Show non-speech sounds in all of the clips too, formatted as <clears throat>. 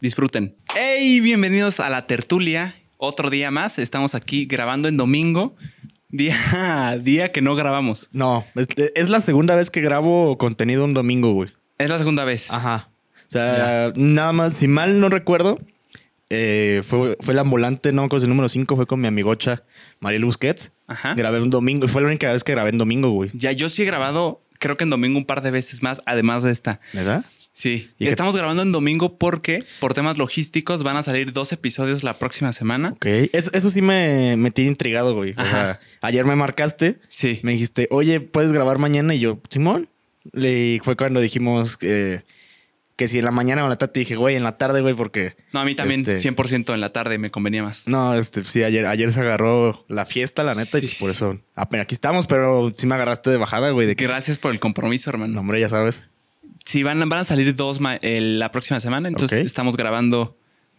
Disfruten. ¡Hey! Bienvenidos a la tertulia. Otro día más. Estamos aquí grabando en domingo. Día, <laughs> día que no grabamos. No, es, es la segunda vez que grabo contenido un domingo, güey. Es la segunda vez. Ajá. O sea, nada más, si mal no recuerdo, eh, fue, fue el ambulante, no me acuerdo si el número 5 fue con mi amigocha Mariel Busquets. Ajá. Grabé un domingo y fue la única vez que grabé en domingo, güey. Ya yo sí he grabado, creo que en domingo un par de veces más, además de esta. ¿Verdad? Sí. ¿Y Estamos grabando en domingo porque, por temas logísticos, van a salir dos episodios la próxima semana. Ok. Eso, eso sí me, me tiene intrigado, güey. O Ajá. sea, ayer me marcaste. Sí. Me dijiste, oye, ¿puedes grabar mañana? Y yo, Simón. Y fue cuando dijimos que, que si en la mañana o en la tarde te dije, güey, en la tarde, güey, porque. No, a mí también Este- 100% en la tarde me convenía más. No, este, sí, ayer, ayer se agarró la fiesta, la neta, y Sí. por eso. Apenas aquí estamos, pero sí me agarraste de bajada, güey. De que, Gracias por el compromiso, hermano. no, hombre, ya sabes. Sí, van, van a salir dos el- la próxima semana, entonces estamos grabando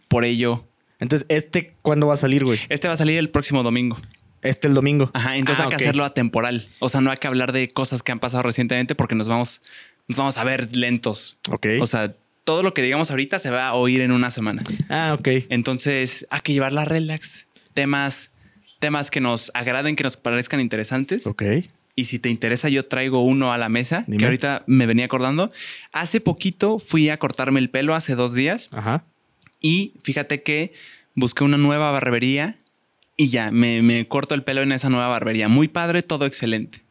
por ello. Entonces, ¿este cuándo va a salir, güey? Este va a salir el próximo domingo. Este el domingo. Ajá, entonces Ah, hay que hacerlo atemporal. O sea, no hay que hablar de cosas que han pasado recientemente porque nos vamos, nos vamos a ver lentos. Ok. O sea, todo lo que digamos ahorita se va a oír en una semana. ah, ok. Entonces hay que llevarla relax. Temas, temas que nos agraden, que nos parezcan interesantes. Ok. Y si te interesa, yo traigo uno a la mesa Dime. que ahorita me venía acordando. Hace poquito fui a cortarme el pelo, hace dos días, Ajá. y fíjate que busqué una nueva barbería y ya, me, me corto el pelo en esa nueva barbería. Muy padre, todo excelente.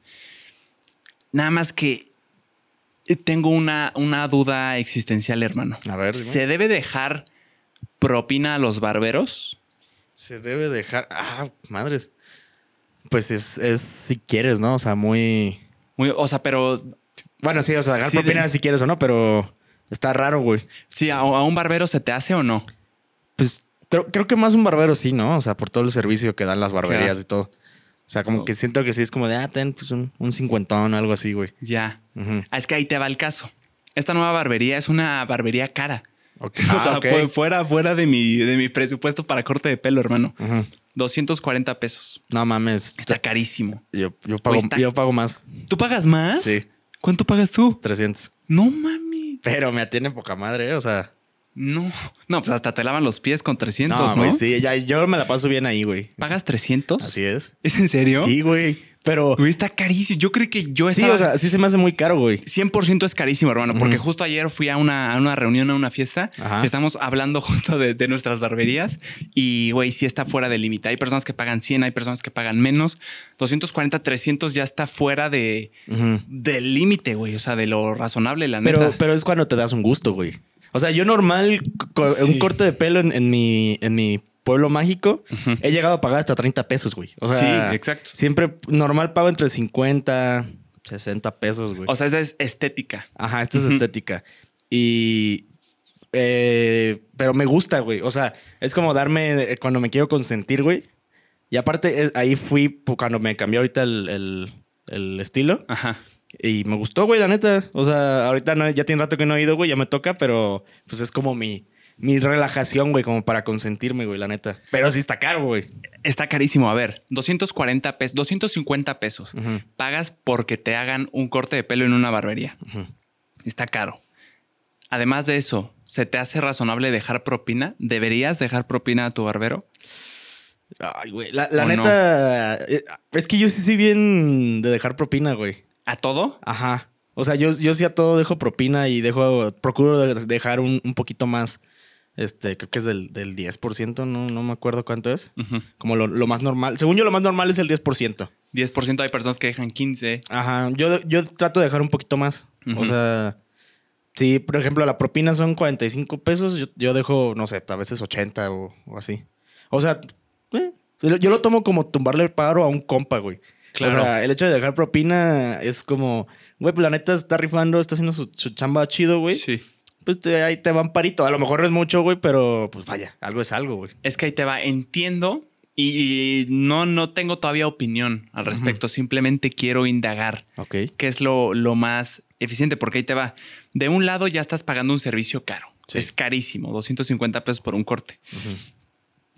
Nada más que tengo una, una duda existencial, hermano. A ver, dime. ¿Se debe dejar propina a los barberos? Se debe dejar. Ah, madres. Pues es, es si quieres, ¿no? O sea, muy. Muy, o sea, pero Bueno, sí, o sea, dejar Sí, propina de- si quieres o no, pero está raro, güey. sí, a, a un barbero se te hace o no? Pues creo, creo que más un barbero sí, ¿no? O sea, por todo el servicio que dan las barberías Claro. y todo. O sea, como que siento que sí es como de, ah, ten pues un, un cincuentón o algo así, güey. Ya. Ah, Es que ahí te va el caso. Esta nueva barbería es una barbería cara. Ok. <laughs> O sea, fue- fuera, fuera de mi, de mi presupuesto para corte de pelo, hermano. 240 pesos. No mames. Está carísimo. Yo, yo, pago, Cuesta. yo pago más. ¿Tú pagas más? Sí. ¿Cuánto pagas tú? 300. No mami. Pero me atiene poca madre. O sea. No. No, pues hasta te lavan los pies con 300, ¿no? No, sí. Ya, yo me la paso bien ahí, güey. ¿Pagas 300? Así es. ¿Es en serio? Sí, güey. Pero. Güey, está carísimo. Yo creo que yo Sí, estaba... o sea, sí se me hace muy caro, güey. 100% es carísimo, hermano, porque justo ayer fui a una, a una reunión, a una fiesta. Ajá. Estamos hablando <laughs> justo de, de nuestras barberías y, güey, sí está fuera de límite. Hay personas que pagan 100, hay personas que pagan menos. 240, 300 ya está fuera de, del límite, güey. O sea, de lo razonable, la Pero, neta. pero es cuando te das un gusto, güey. O sea, yo normal, Sí. un corte de pelo en, en mi, en mi pueblo mágico, he llegado a pagar hasta 30 pesos, güey. O sea, Sí, exacto. Siempre normal pago entre 50, 60 pesos, güey. O sea, esa es estética. Ajá, esta es estética. Y. eh, pero me gusta, güey. O sea, es como darme eh, cuando me quiero consentir, güey. Y aparte, eh, ahí fui cuando me cambió ahorita el, el- el estilo. Ajá. Y me gustó, güey, la neta. O sea, ahorita no- ya tiene rato que no he ido, güey, ya me toca, pero pues es como mi, mi relajación, güey, como para consentirme, güey, la neta. Pero sí está caro, güey. Está carísimo. A ver, 240 pesos, 250 pesos. Ujú. Pagas porque te hagan un corte de pelo en una barbería. Está caro. Además de eso, ¿se te hace razonable dejar propina? ¿Deberías dejar propina a tu barbero? Ay, güey. La, la ¿O neta, eh, es que yo sí soy bien de dejar propina, güey. ¿A todo? Ajá. O sea, yo, yo sí a todo dejo propina y dejo, procuro de- dejar un, un poquito más. Este, creo que es del, del 10%, no, no me acuerdo cuánto es. Como lo, lo más normal. Según yo, lo más normal es el 10%. 10% hay personas que dejan 15. Ajá. Yo, yo trato de dejar un poquito más. O sea, si por ejemplo la propina son 45 pesos, yo, yo dejo, no sé, a veces 80 o, o así. O sea, eh, yo lo tomo como tumbarle el paro a un compa, güey. Claro. O sea, el hecho de dejar propina es como, güey, pues la neta está rifando, está haciendo su, su chamba chido, güey. Sí. Pues te- ahí te van parito. A lo mejor no es mucho, güey, pero pues vaya, algo es algo, güey. Es que ahí te va, entiendo y, y no, no tengo todavía opinión al respecto, simplemente quiero indagar qué es lo, lo más eficiente, porque ahí te va. De un lado ya estás pagando un servicio caro, Sí. es carísimo, 250 pesos por un corte.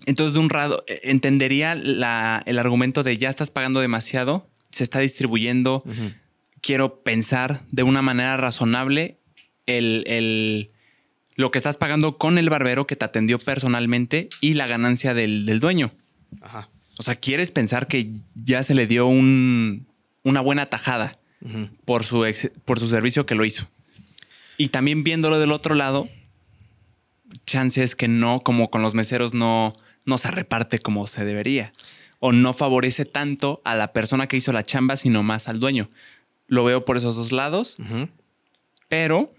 Entonces, de un lado, eh, entendería la- el argumento de ya estás pagando demasiado, se está distribuyendo, quiero pensar de una manera razonable el, el- lo que estás pagando con el barbero que te atendió personalmente y la ganancia del, del dueño. Ajá. O sea, quieres pensar que ya se le dio un- una buena tajada por su, ex- por su servicio que lo hizo. Y también viéndolo del otro lado, chance es que no, como con los meseros, no, no se reparte como se debería. O no favorece tanto a la persona que hizo la chamba, sino más al dueño. Lo veo por esos dos lados, pero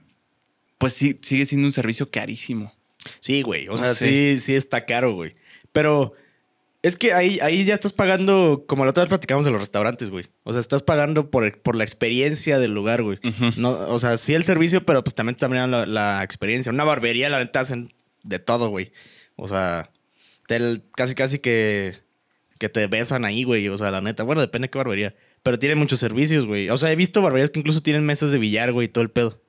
pues sí, sigue siendo un servicio carísimo. Sí, güey. O No sea, sé. sí, sí está caro, güey. Pero es que ahí, ahí ya estás pagando, como la otra vez platicamos en los restaurantes, güey. O sea, estás pagando por, por la experiencia del lugar, güey. No, o sea, sí el servicio, pero pues también también la, la experiencia. Una barbería, la neta, hacen de todo, güey. O sea, te- casi casi que, que te besan ahí, güey. O sea, la neta. Bueno, depende de qué barbería. Pero tiene muchos servicios, güey. O sea, he visto barberías que incluso tienen mesas de billar, güey, y todo el pedo.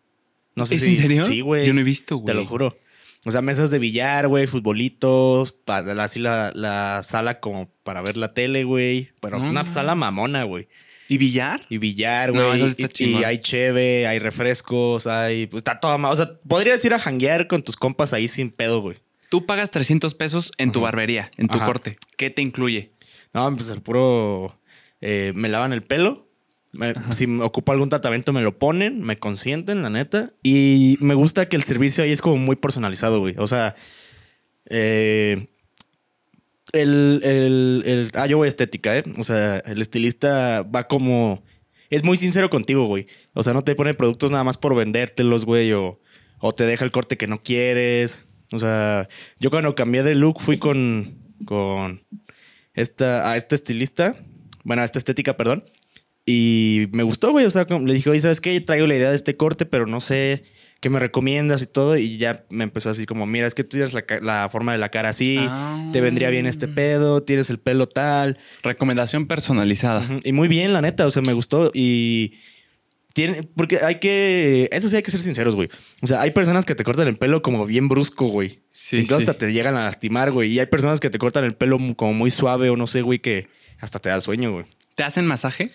No sé ¿Es si- en serio? Sí, güey. Yo no he visto, güey. Te lo juro. O sea, mesas de billar, güey, futbolitos, así la, la sala como para ver la tele, güey. Pero No, una no. sala mamona, güey. ¿Y billar? Y billar, No, güey. eso sí está y, y hay cheve, hay refrescos, hay. Pues está todo ma- O sea, podrías ir a janguear con tus compas ahí sin pedo, güey. Tú pagas 300 pesos en tu barbería, en tu Ajá. corte. ¿Qué te incluye? No, pues el puro. eh, me lavan el pelo. Me- si me ocupo algún tratamiento, me lo ponen, me consienten, la neta. Y me gusta que el servicio ahí es como muy personalizado, güey. O sea, eh, el, el- el- Ah, yo voy a estética, ¿eh? O sea, el estilista va como. Es muy sincero contigo, güey. O sea, no te pone productos nada más por vendértelos, güey, o, o te deja el corte que no quieres. O sea, yo cuando cambié de look fui con. con esta, a este estilista, bueno, a esta estética, perdón. Y me gustó, güey. O sea, le dije, oye, ¿sabes qué? Yo traigo la idea de este corte, pero no sé qué me recomiendas y todo. Y ya me empezó así como, mira, es que tú tienes la, forma de la cara así, Ah. te vendría bien este pedo, tienes el pelo tal. Recomendación personalizada. Y muy bien, la neta, o sea, me gustó. Y tiene, porque hay que, eso sí hay que ser sinceros, güey. O sea, hay personas que te cortan el pelo como bien brusco, güey. Sí, Incluso sí. hasta te llegan a lastimar, güey. Y hay personas que te cortan el pelo como muy suave o no sé, güey, que hasta te da sueño, güey. ¿Te hacen masaje?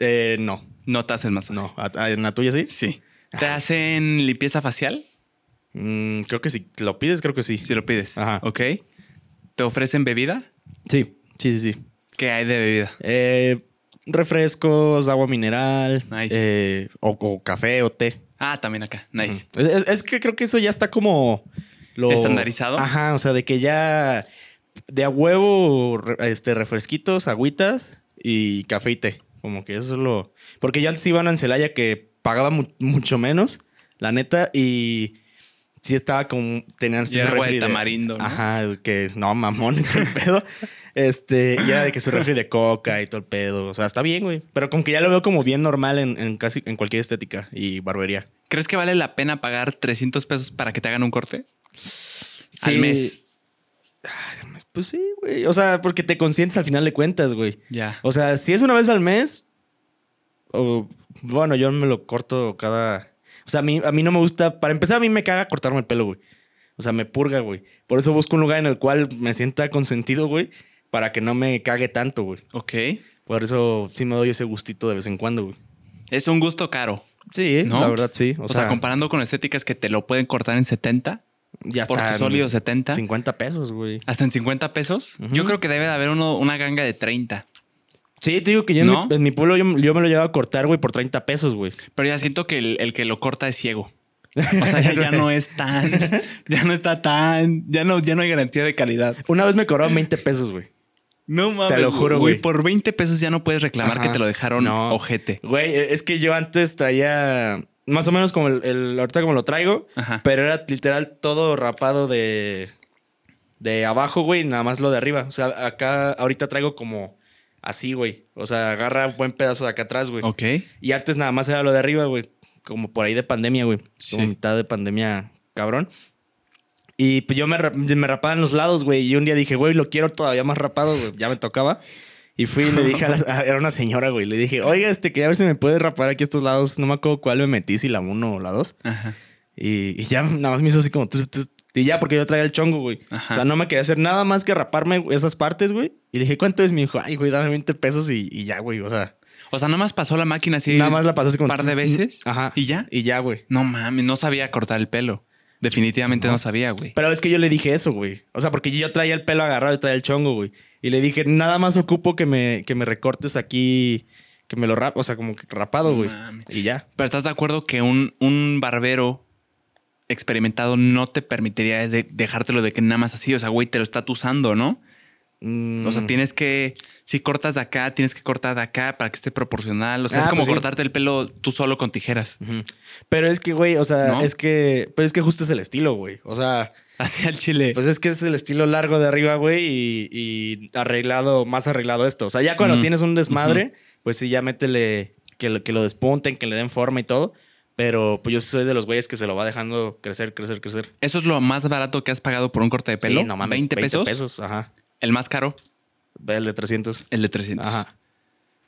Eh, no, No te hacen masaje. no. ¿A- a- ¿En la tuya sí? Sí. ¿Te hacen limpieza facial? Mm, creo que sí. ¿Lo pides? Creo que sí. Si lo pides. Ajá. Ok. ¿Te ofrecen bebida? Sí, sí, sí, sí. ¿Qué hay de bebida? Eh, refrescos, agua mineral, Nice. eh, o, o café o té. Ah, también acá. Nice. Es, es- es que creo que eso ya está como lo ¿Estandarizado? Ajá, o sea, de que ya de a huevo este refresquitos, agüitas y café y té. Como que eso es lo porque yo antes iba a una en Celaya que pagaba mu- mucho menos, la neta y sí estaba como tenían su agua de tamarindo, ¿no? Ajá, que no mamón <laughs> y todo el pedo. Este, y era de que su refri de coca y todo el pedo. O sea, está bien, güey. Pero como que ya lo veo como bien normal en, en casi en cualquier estética y barbería. ¿Crees que vale la pena pagar 300 pesos para que te hagan un corte? Al Sí. mes. Pues sí, güey. O sea, porque te consientes al final de cuentas, güey. Ya. O sea, si es una vez al mes, o bueno, yo me lo corto cada. O sea, a mí, a mí no me gusta. Para empezar, a mí me caga cortarme el pelo, güey. O sea, me purga, güey. Por eso busco un lugar en el cual me sienta consentido, güey. Para que no me cague tanto, güey. Ok. Por eso sí me doy ese gustito de vez en cuando, güey. Es un gusto caro. Sí, ¿no? la verdad sí. O, sea, comparando con estéticas que te lo pueden cortar en 70, ya por tu sólido 70, 50 pesos, güey. hasta en 50 pesos. Yo creo que debe de haber uno, una ganga de 30. Sí, te digo que yo en, ¿No? mi, en mi pueblo yo, yo me lo llevo a cortar, güey, por 30 pesos, güey. Pero ya siento que el, el que lo corta es ciego. <laughs> O sea, ya, ya no es tan, ya no está tan, ya no, ya no hay garantía de calidad. Una vez me cobraron 20 pesos, güey. No mames. Te lo juro, güey. Por 20 pesos ya no puedes reclamar Ajá. que te lo dejaron No. ojete. Güey, es que yo antes traía más o menos como el, el- ahorita como lo traigo, Ajá. pero era literal todo rapado de de abajo, güey, nada más lo de arriba. O sea, acá ahorita traigo como así, güey. O sea, agarra un buen pedazo de acá atrás, güey. Ok. Y antes nada más era lo de arriba, güey. Como por ahí de pandemia, güey. Como Sí. mitad de pandemia cabrón. Y pues yo me, me rapaba en los lados, güey. Y un día dije, güey, lo quiero todavía más rapado, güey. Ya me tocaba. Y fui y le dije a la... <laughs> a- Era una señora, güey. Le dije, oiga, este, quería ver si me puede rapar aquí estos lados. No me acuerdo cuál me metí, si la uno o la dos. Ajá. Y, y ya nada más me hizo así como... tu, tu, y ya, porque yo traía el chongo, güey. Ajá. O sea, no me quería hacer nada más que raparme esas partes, güey. Y le dije, ¿cuánto es? Me dijo, ay, güey, dame 20 pesos y, y ya, güey. O sea, O sea, nada más pasó la máquina así. nada más la pasó así como... Un par de veces. Ajá. Y ya. Y ya, güey. No mames, no sabía cortar el pelo. Definitivamente no, sabía, güey. Pero es que yo le dije eso, güey. O sea, porque yo traía el pelo agarrado y traía el chongo, güey. Y le dije, nada más ocupo que me, que me recortes aquí, que me lo rap, o sea, como que rapado, güey. y ya. Pero estás de acuerdo que un, un barbero experimentado no te permitiría de- dejártelo de que nada más así, o sea, güey, te lo está usando, ¿no? Mm, O sea, tienes que, si cortas de acá, tienes que cortar de acá para que esté proporcional. O sea, Ah, es como pues sí. cortarte el pelo tú solo con tijeras. Pero es que, güey, o sea, ¿No? es que, pues es que justo es el estilo, güey. O sea, Así al chile. pues es que es el estilo largo de arriba, güey, y, y arreglado, más arreglado esto. O sea, ya cuando tienes un desmadre, pues sí, ya métele que lo, que lo despunten, que le den forma y todo. Pero pues yo soy de los güeyes que se lo va dejando crecer, crecer, crecer. ¿Eso es lo más barato que has pagado por un corte de pelo? Sí, no mames, 20 pesos. Ajá. El más caro, El de 300. el de 300. Ajá.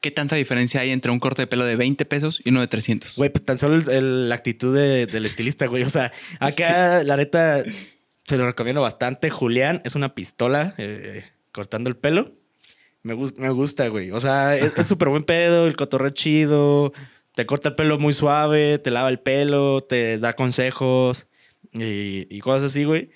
¿Qué tanta diferencia hay entre un corte de pelo de 20 pesos y uno de 300? Güey, pues tan solo el- el- la actitud de- del estilista, güey. O sea, <laughs> acá la neta se lo recomiendo bastante. Julián es una pistola eh, cortando el pelo. Me, gus- me gusta, güey. O sea, es es <laughs> súper buen pedo, el cotorreo chido. Te corta el pelo muy suave, te lava el pelo, te da consejos y, y cosas así, güey.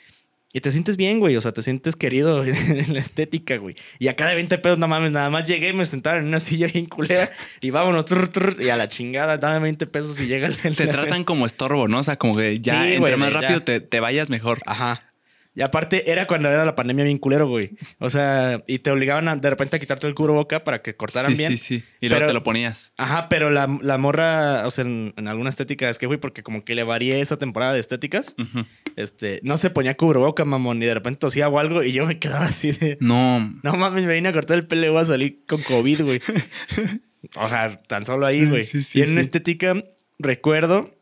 Y te sientes bien, güey. O sea, te sientes querido <laughs> en la estética, güey. Y acá de 20 pesos, no mames, nada más llegué, me sentaron en una <laughs> silla bien culera y vámonos. trr, trr, y a la chingada, dame 20 pesos y llega el. Te <laughs> tratan como estorbo, ¿no? O sea, como que ya Sí, entre güey, más ya. rápido te, te vayas mejor. Ajá. Y aparte, era cuando era la pandemia bien culero, güey. O sea, y te obligaban a, de repente a quitarte el cubreboca para que cortaran sí, bien. sí, sí. Y luego Pero- te lo ponías. Ajá, pero la, la morra, o sea, en, en alguna estética, es que, güey, porque como que le varié esa temporada de estéticas, este, no se ponía cubreboca, mamón, y de repente tosía o algo, y yo me quedaba así de, No. no mames, me vine a cortar el pelo y voy a salir con COVID, güey. <laughs> o sea, tan solo ahí, Sí, güey. sí, sí, y en una sí. estética, recuerdo.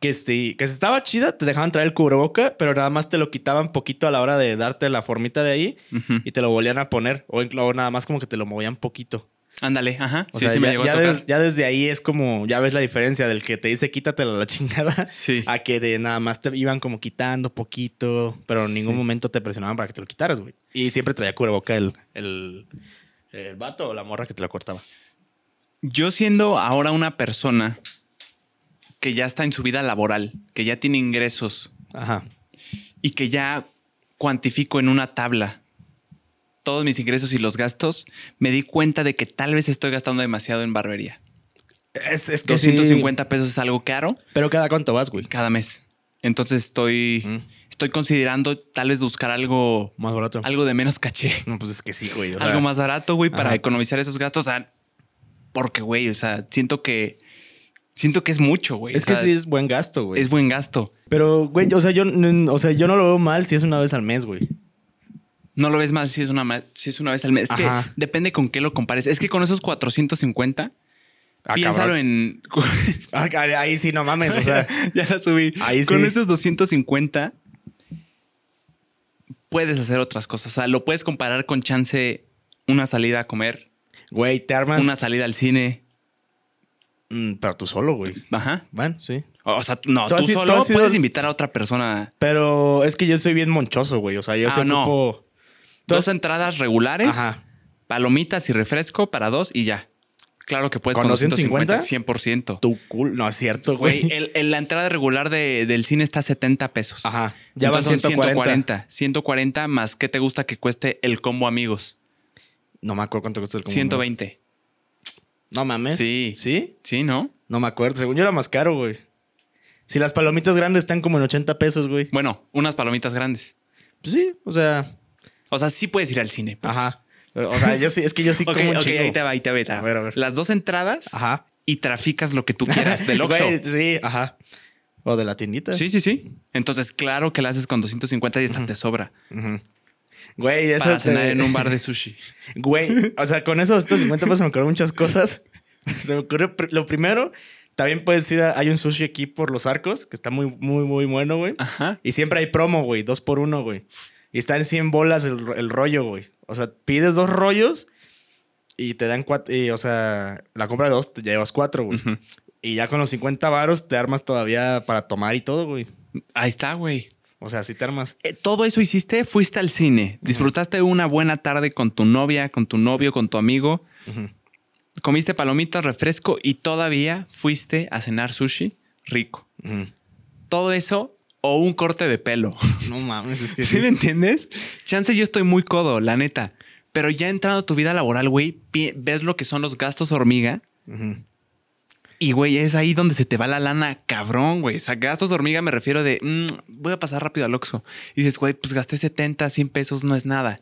Que, sí, que si estaba chida, te dejaban traer el cubreboca, pero nada más te lo quitaban poquito a la hora de darte la formita de ahí y te lo volvían a poner, o, nada más como que te lo movían poquito. Ándale, ajá. O sí, sea, sí me ya, llegó ya a tocar. des- ya desde ahí es como, ya ves la diferencia del que te dice quítatela la chingada Sí. a que de nada más te iban como quitando poquito, pero en ningún Sí. momento te presionaban para que te lo quitaras, güey. Y siempre traía cubreboca el, el, el vato o la morra que te lo cortaba. Yo siendo ahora una persona que ya está en su vida laboral, que ya tiene ingresos Ajá. y que ya cuantifico en una tabla todos mis ingresos y los gastos, me di cuenta de que tal vez estoy gastando demasiado en barbería. Es, es que sí. 250 pesos es algo caro Pero cada cuánto vas, güey. cada mes. Entonces estoy, Mm. estoy considerando tal vez buscar algo, Más barato. algo de menos caché. No, pues es que sí, güey. o sea, algo más barato, güey, para Ajá. economizar esos gastos. O sea, porque, güey, o sea, siento que siento que es mucho, güey. Es O que sí es buen gasto, güey. es buen gasto. Pero, güey, o sea, yo, o sea, yo no lo veo mal si es una vez al mes, güey. No lo ves mal si es una, si es una vez al mes. Es que depende con qué lo compares. Es que con esos 450, Ah, piénsalo cabrón. en. <laughs> Ah, ahí sí, no mames, o sea. <laughs> ya la subí. Ahí Con sí. esos 250 puedes hacer otras cosas. O sea, lo puedes comparar con chance una salida a comer, Güey, te armas. una salida al cine. Mm, pero tú solo, güey. Ajá. Bueno, sí. O sea, no, Tú tú, tú solo sido- puedes invitar a otra persona. Pero es que yo soy bien monchoso, güey. O sea, yo Ah, soy no. ocupo- Dos entradas regulares, Ajá. palomitas y refresco para dos y ya. Claro que puedes ¿Con con, 250? 250, 100%. Tu cool. No es cierto, güey. Güey, el- el- la entrada regular de- del cine está a 70 pesos. Ajá. Ya van Entonces son 140. 140. 140 más ¿qué te gusta que cueste el combo amigos? No me acuerdo cuánto cuesta el combo. 120. No mames. Sí. ¿Sí? Sí, ¿no? No me acuerdo. Según yo era más caro, güey. Si las palomitas grandes están como en 80 pesos, güey. Bueno, unas palomitas grandes. Pues sí, o sea. O sea, sí puedes ir al cine. pues. Ajá. O sea, yo sí, es que yo sí <laughs> Ok, como un ok, chingo. ahí te va, ahí te va. ahí te va. A ver, a ver. Las dos entradas Ajá. y traficas lo que tú quieras del <laughs> Oxxo. Sí, ajá. O de la tiendita. Sí, sí, sí. Entonces, claro que la haces con 250 y hasta te sobra. Ujú. Güey, eso. para cenar te- en un bar de sushi. <laughs> Güey, o sea, con esos 250 pesos me ocurrieron muchas cosas. <laughs> Se me ocurrió, lo primero, También puedes ir a, hay un sushi aquí por los arcos, que está muy, muy, muy bueno, güey. Ajá. Y siempre hay promo, güey, dos por uno, güey. Y está en 100 bolas el, el rollo, güey. O sea, pides dos rollos y te dan cuatro, y, o sea, la compra de dos te llevas cuatro, güey. Ujú. Y ya con los 50 varos te armas todavía para tomar y todo, güey. Ahí está, güey. O sea, sí te armas. Eh, Todo eso hiciste, fuiste al cine, disfrutaste una buena tarde con tu novia, con tu novio, con tu amigo, comiste palomitas, refresco y todavía fuiste a cenar sushi rico. Todo eso o un corte de pelo. No mames, es que ¿Sí sí. me entiendes? Chance yo estoy muy codo, la neta. Pero ya entrando a tu vida laboral, güey, ves lo que son los gastos hormiga Ujú. Y, güey, es ahí donde se te va la lana cabrón, güey. O sea, gastos hormiga me refiero de, mm, voy a pasar rápido al Oxxo. Y dices, güey, pues gasté 70, 100 pesos, no es nada.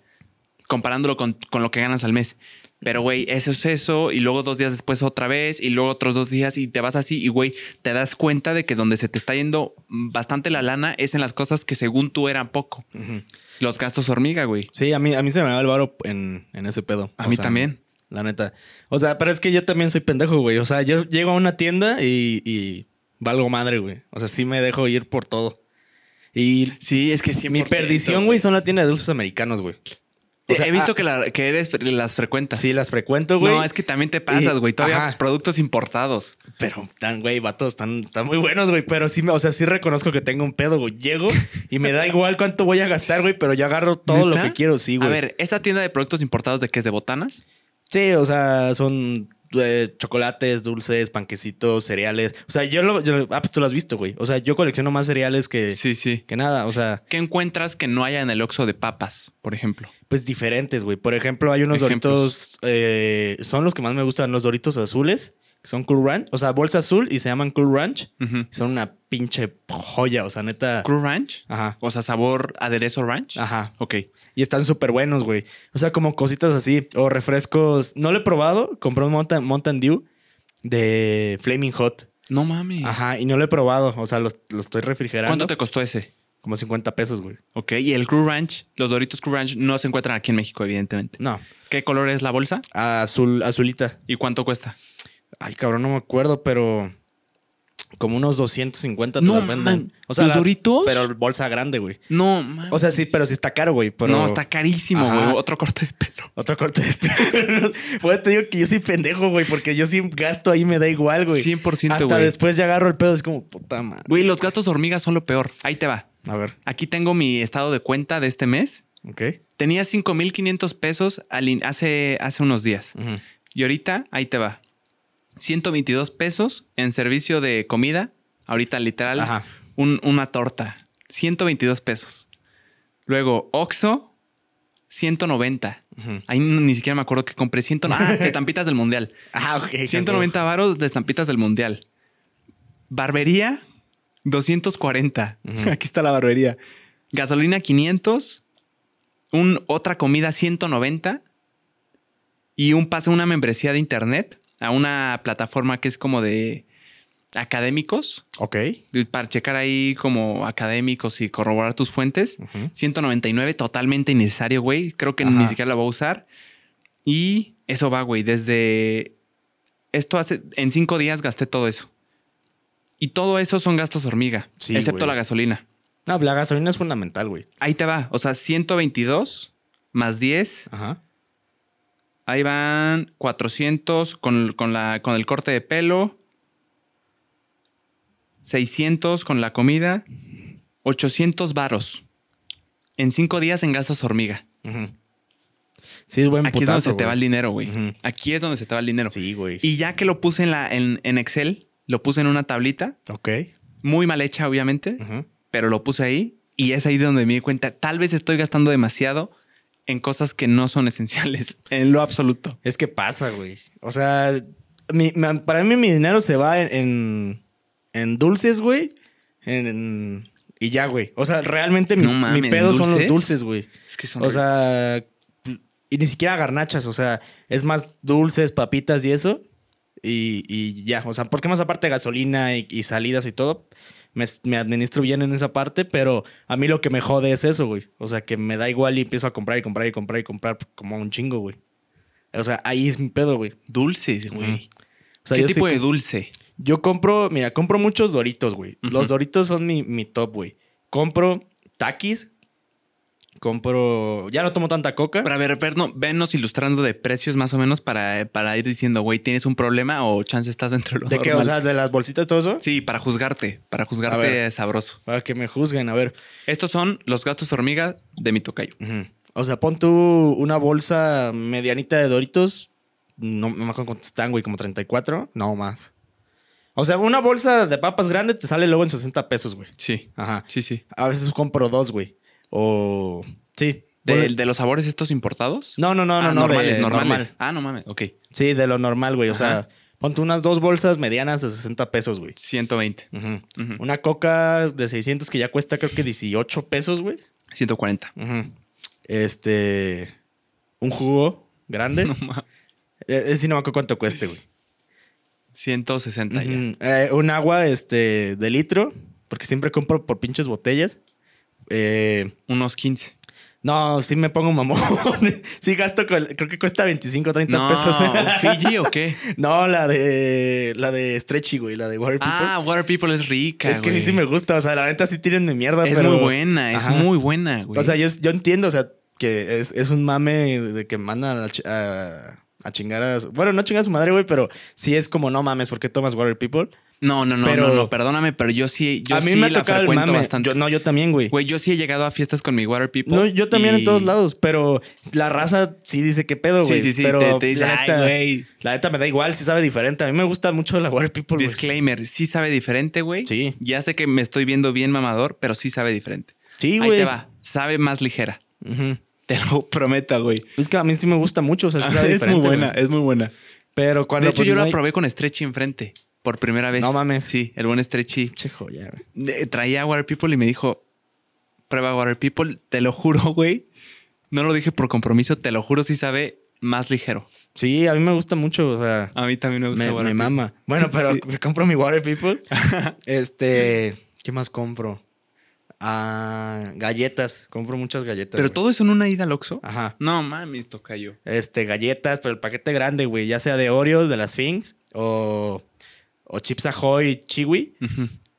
Comparándolo con, con lo que ganas al mes. Pero, güey, eso es eso. Y luego dos días después otra vez. Y luego otros dos días y te vas así. Y, güey, te das cuenta de que donde se te está yendo bastante la lana es en las cosas que según tú eran poco. Los gastos hormiga, güey. Sí, a mí, a mí se me va el varo en, en ese pedo. A O mí sea, también. La neta. O sea, pero es que yo también soy pendejo, güey. O sea, yo llego a una tienda y, y valgo madre, güey. O sea, sí me dejo ir por todo. Y Sí, es que sí. mi perdición, güey, son la tienda de dulces americanos, güey. O sea, He visto ah, que, la- que eres las frecuentas. Sí, las frecuento, güey. No, es que también te pasas, güey. Todavía ajá. productos importados. Pero están, güey, vatos, están, están muy buenos, güey. Pero sí, o sea, sí reconozco que tengo un pedo, güey. Llego y me da <laughs> igual cuánto voy a gastar, güey, pero yo agarro todo lo que quiero, sí, güey. A ver, ¿esta tienda de productos importados de qué es? ¿De botanas? Sí, o sea, son eh, chocolates, dulces, panquecitos, cereales. O sea, yo lo. yo- ah, pues tú lo has visto, güey. O sea, yo colecciono más cereales que, Sí, sí. que nada. O sea, ¿Qué encuentras que no haya en el Oxxo de papas, por ejemplo? pues diferentes, güey. Por ejemplo, hay unos Ejemplos. doritos. eh, son los que más me gustan, los doritos azules. Son Cool Ranch. O sea, bolsa azul y se llaman Cool Ranch. Son una pinche joya. O sea, neta. ¿Crew Ranch? Ajá. O sea, sabor aderezo ranch. Ajá. Ok. Y están súper buenos, güey. O sea, como cositas así. O refrescos. No lo he probado. Compré un Mountain, Mountain Dew de Flaming Hot. No mames. Ajá. Y no lo he probado. O sea, lo, lo estoy refrigerando. ¿Cuánto te costó ese? Como 50 pesos, güey. Ok. Y el Crew Ranch, los Doritos Crew Ranch no se encuentran aquí en México, evidentemente. No. ¿Qué color es la bolsa? Azul, azulita. ¿Y cuánto cuesta? Ay, cabrón, no me acuerdo, pero. Como unos 250 te No, las venden. man. O sea, ¿Los la- Doritos? Pero bolsa grande, güey. No, mames. O sea, sí, pero sí está caro, güey. Pero... No, está carísimo, Ajá. güey. Otro corte de pelo. Otro corte de pelo. <laughs> Pues te digo que yo soy pendejo, güey, porque yo sí gasto ahí me da igual, güey. 100%, Hasta güey. después ya agarro el pedo, es como puta madre. Güey, los gastos hormigas son lo peor. Ahí te va. A ver, Aquí tengo mi estado de cuenta de este mes. ok. Tenía 5,500 pesos hace, hace unos días. Y ahorita, ahí te va. 122 pesos en servicio de comida. Ahorita, literal, Ajá. un- una torta. 122 pesos. Luego, Oxo, 190. Ujú. Ahí no- ni siquiera me acuerdo que compré 190. Ah, <laughs> estampitas del mundial. Ah, ok. 190 varos de estampitas del mundial. Barbería, 240. <laughs> Aquí está la barbería. Gasolina, 500. Un, otra comida, 190. Y un pase, una membresía de internet a una plataforma que es como de académicos. Ok. Para checar ahí como académicos y corroborar tus fuentes. Ujú. 199, totalmente innecesario, güey. Creo que Ajá. ni siquiera la voy a usar. Y eso va, güey. Desde. Esto hace. En cinco días gasté todo eso. Y todo eso son gastos hormiga. Sí, excepto güey. la gasolina. No, la gasolina es fundamental, güey. Ahí te va. O sea, 122 más 10. Ajá. Ahí van 400 con, con, la, con el corte de pelo. 600 con la comida. 800 varos. En cinco días en gastos hormiga. Sí, es buen Aquí es donde se te va el dinero, güey. Aquí es donde se te va el dinero. Sí, güey. Y ya que lo puse en, la, en, en Excel, lo puse en una tablita, Ok. muy mal hecha, obviamente, pero lo puse ahí y es ahí donde me di cuenta, tal vez estoy gastando demasiado en cosas que no son esenciales, <laughs> en lo absoluto. Es que pasa, güey. O sea, mi- para mí mi dinero se va en, en, en dulces, güey. En, en- y ya, güey. O sea, realmente mi, mames, mi pedo ¿en son los dulces? güey. Es que son O sea, y ni siquiera garnachas, o sea, es más dulces, papitas y eso. Y, y ya, o sea, porque más aparte de gasolina y, y salidas y todo, me, me administro bien en esa parte, pero a mí lo que me jode es eso, güey. O sea, que me da igual y empiezo a comprar y comprar y comprar y comprar como un chingo, güey. O sea, ahí es mi pedo, güey. dulces, güey. O sea, ¿Qué tipo sí- de dulce? Yo compro, mira, compro muchos Doritos, güey. Los Doritos son mi, mi top, güey. Compro Takis. Compro. Ya no tomo tanta coca. Pero a ver, ver, no, venos ilustrando de precios más o menos para, para ir diciendo, güey, ¿tienes un problema o chance estás dentro de lo ¿De qué? O sea, de las bolsitas, todo eso. Sí, para juzgarte, para juzgarte ver. sabroso. Para que me juzguen, a ver. Estos son los gastos hormiga de mi tocayo. O sea, pon tú una bolsa medianita de Doritos. No, no me acuerdo cuántos están, güey, como 34. No más. O sea, una bolsa de papas grande te sale luego en 60 pesos, güey. Sí. Ajá. Sí, sí. A veces compro dos, güey. O. Sí. ¿De, de los sabores estos importados? No, no, no, Ah, no, no. normales, de normales. normal. Ah, no mames. Ok. Sí, de lo normal, güey. O sea, ponte unas dos bolsas medianas de 60 pesos, güey. 120. Ujú. Ujú. Una coca de 600 que ya cuesta creo que 18 pesos, güey. 140. Ujú. Este. Un jugo grande. <laughs> No mames. Eh, Ese sí no me acuerdo cuánto cueste, güey. 160 ya. Eh, un agua este, de litro, porque siempre compro por pinches botellas. Eh, Unos 15. no, sí me pongo mamón. <laughs> sí gasto, creo que cuesta 25 o 30 No, pesos. ¿Fiji o qué? <laughs> no, la de la de Stretchy, güey, la de Water People. Ah, Water People es rica. es que güey. sí me gusta, o sea, la neta sí tienen de mierda, Es pero... muy buena, es muy buena, güey. O sea, yo, yo entiendo, o sea, que es, es un mame de que mandan a, a, a chingar a... su- Bueno, no chingar a su madre, güey, pero sí es como, no mames, ¿por qué tomas Water People? no, no, no, pero- no, no, perdóname, pero yo sí, yo a mí sí me ha la tocado el frecuento mame. bastante. Yo, no, yo también, güey. Güey, yo sí he llegado a fiestas con mi Water People. No, yo también y- en todos lados, pero la raza sí dice qué pedo, Sí, güey. sí, sí, Pero te- te dice, la, "Ay, neta, güey". la neta me da igual, sí sabe diferente. A mí me gusta mucho la Water People. Disclaimer, sí sabe diferente, güey. Sí. Ya sé que me estoy viendo bien mamador, pero sí sabe diferente. Sí, Ahí güey. te va. Sabe más ligera. Ujú. Te lo <laughs> prometo, güey. Es que a mí sí me gusta mucho, o sea, sí sabe es muy buena, güey. es muy buena. Pero cuando de hecho, pues, yo la hay- probé con Stretchy enfrente por primera vez. No mames. Sí, el buen Stretchy. Che joya, güey. Traía Water People y me dijo, prueba Water People. Te lo juro, <laughs> güey. No lo dije por compromiso, te lo juro, sí sabe más ligero. Sí, a mí me gusta mucho, o sea, A mí también me gusta me, Water me mama. Bueno, <laughs> pero Sí. me compro mi Water People. este, ¿qué más compro? Ah, galletas, compro muchas galletas. Pero güey. todo eso en una ida al Oxxo. Ajá. No mames, tocayo. Este, galletas, pero el paquete grande, güey, ya sea de Oreos, de las Things o, o Chips Ahoy Chiwi.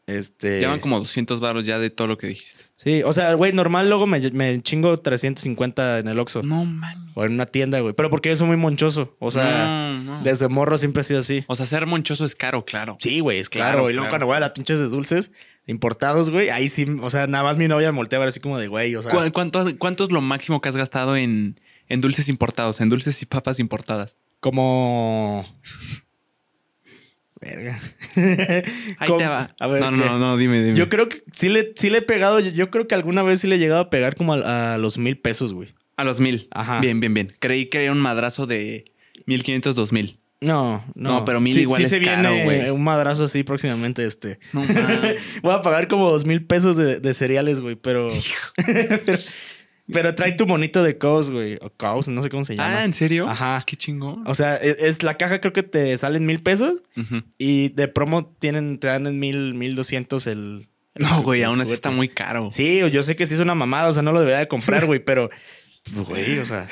Este. Llevan como 200 baros ya de todo lo que dijiste. Sí, o sea, güey, normal luego me, me chingo 350 en el Oxxo. No mames. O en una tienda, güey. Pero porque yo soy muy monchoso. O sea, No, no. desde morro siempre he sido así. O sea, ser monchoso es caro, claro. Sí, güey, es claro. Claro, y luego claro. cuando voy a las pinches de dulces importados, güey, ahí sí, o sea, nada más mi novia me voltea a ver así como de, güey, o sea. ¿Cu- ¿Cuánto, cuánto es lo máximo que has gastado en, en dulces importados, en dulces y papas importadas? Como. Verga. Ahí te va. A ver, no, ¿qué? no, no, dime, dime. Yo creo que sí le, sí le he pegado. Yo, yo creo que alguna vez sí le he llegado a pegar como a, a los mil pesos, güey. A los mil. Ajá. Bien, bien, bien. Creí que era un madrazo de 1500, 2000. No, no. No, pero mil igual es se caro, güey. un madrazo así próximamente, este. No. <laughs> Voy a pagar como dos mil pesos de, de cereales, güey, pero, pero. <laughs> pero trae tu monito de Cos, güey. O Cos, no sé cómo se llama. ah, ¿en serio? Ajá. Qué chingón. O sea, es, es la caja, creo que te salen mil pesos Ujú. y de promo tienen, te dan en mil, mil doscientos el. No, güey, aún así está muy caro. Sí, yo sé que sí es una mamada, o sea, no lo debería de comprar, <laughs> güey, pero, pues, güey, o sea,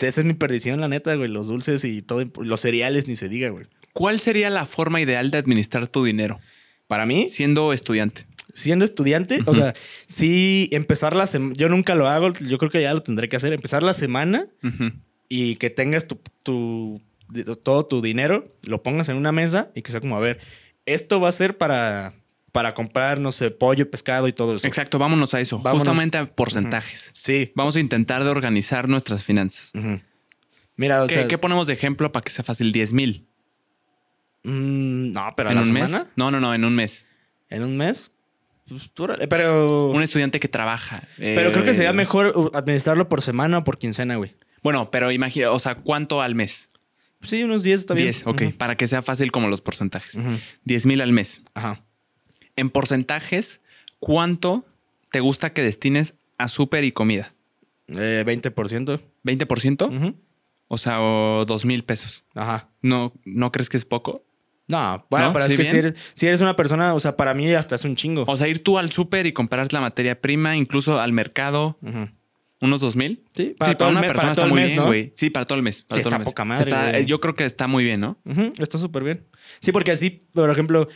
esa es mi perdición, la neta, güey, los dulces y todo, los cereales, ni se diga, güey. ¿Cuál sería la forma ideal de administrar tu dinero Para mí, siendo estudiante? siendo estudiante, o sea, sí empezar la semana, yo nunca lo hago, yo creo que ya lo tendré que hacer, empezar la semana y que tengas tu, todo tu dinero, lo pongas en una mesa y que sea como, a ver, esto va a ser para, para comprar, no sé, pollo, pescado y todo eso. Exacto, vámonos a eso. Vámonos. Justamente a porcentajes. Sí. Vamos a intentar de organizar nuestras finanzas. Mira, o ¿Qué, sea, qué ponemos de ejemplo para que sea fácil? 10 mil. mm, no, pero a ¿En la un semana, mes? No, no, no, en un mes. en un mes, pues, pero... Un estudiante que trabaja. Pero creo que eh, sería mejor uh, administrarlo por semana o por quincena, güey. Bueno, pero imagina, o sea, ¿cuánto al mes? Sí, unos 10 está bien. 10, ok, para que sea fácil como los porcentajes. Ujú. 10 mil al mes. Ajá. En porcentajes, ¿cuánto te gusta que destines a súper y comida? Eh, 20%. ¿20%? Ujú. O sea, o 2 mil pesos. Ajá. ¿No, ¿No crees que es poco? No, bueno, ¿No? pero es ¿Sí que si eres, si eres una persona, o sea, para mí hasta es un chingo. O sea, ir tú al súper y comprar la materia prima, incluso al mercado. ¿Unos dos mil? Sí, Para, todo el una mes- persona para todo está muy mes, bien, ¿no? güey. Sí, para todo el mes. para Sí, todo está el mes. poca madre, Está- güey. yo creo que está muy bien, ¿no? Está súper bien. Sí, porque así, por ejemplo,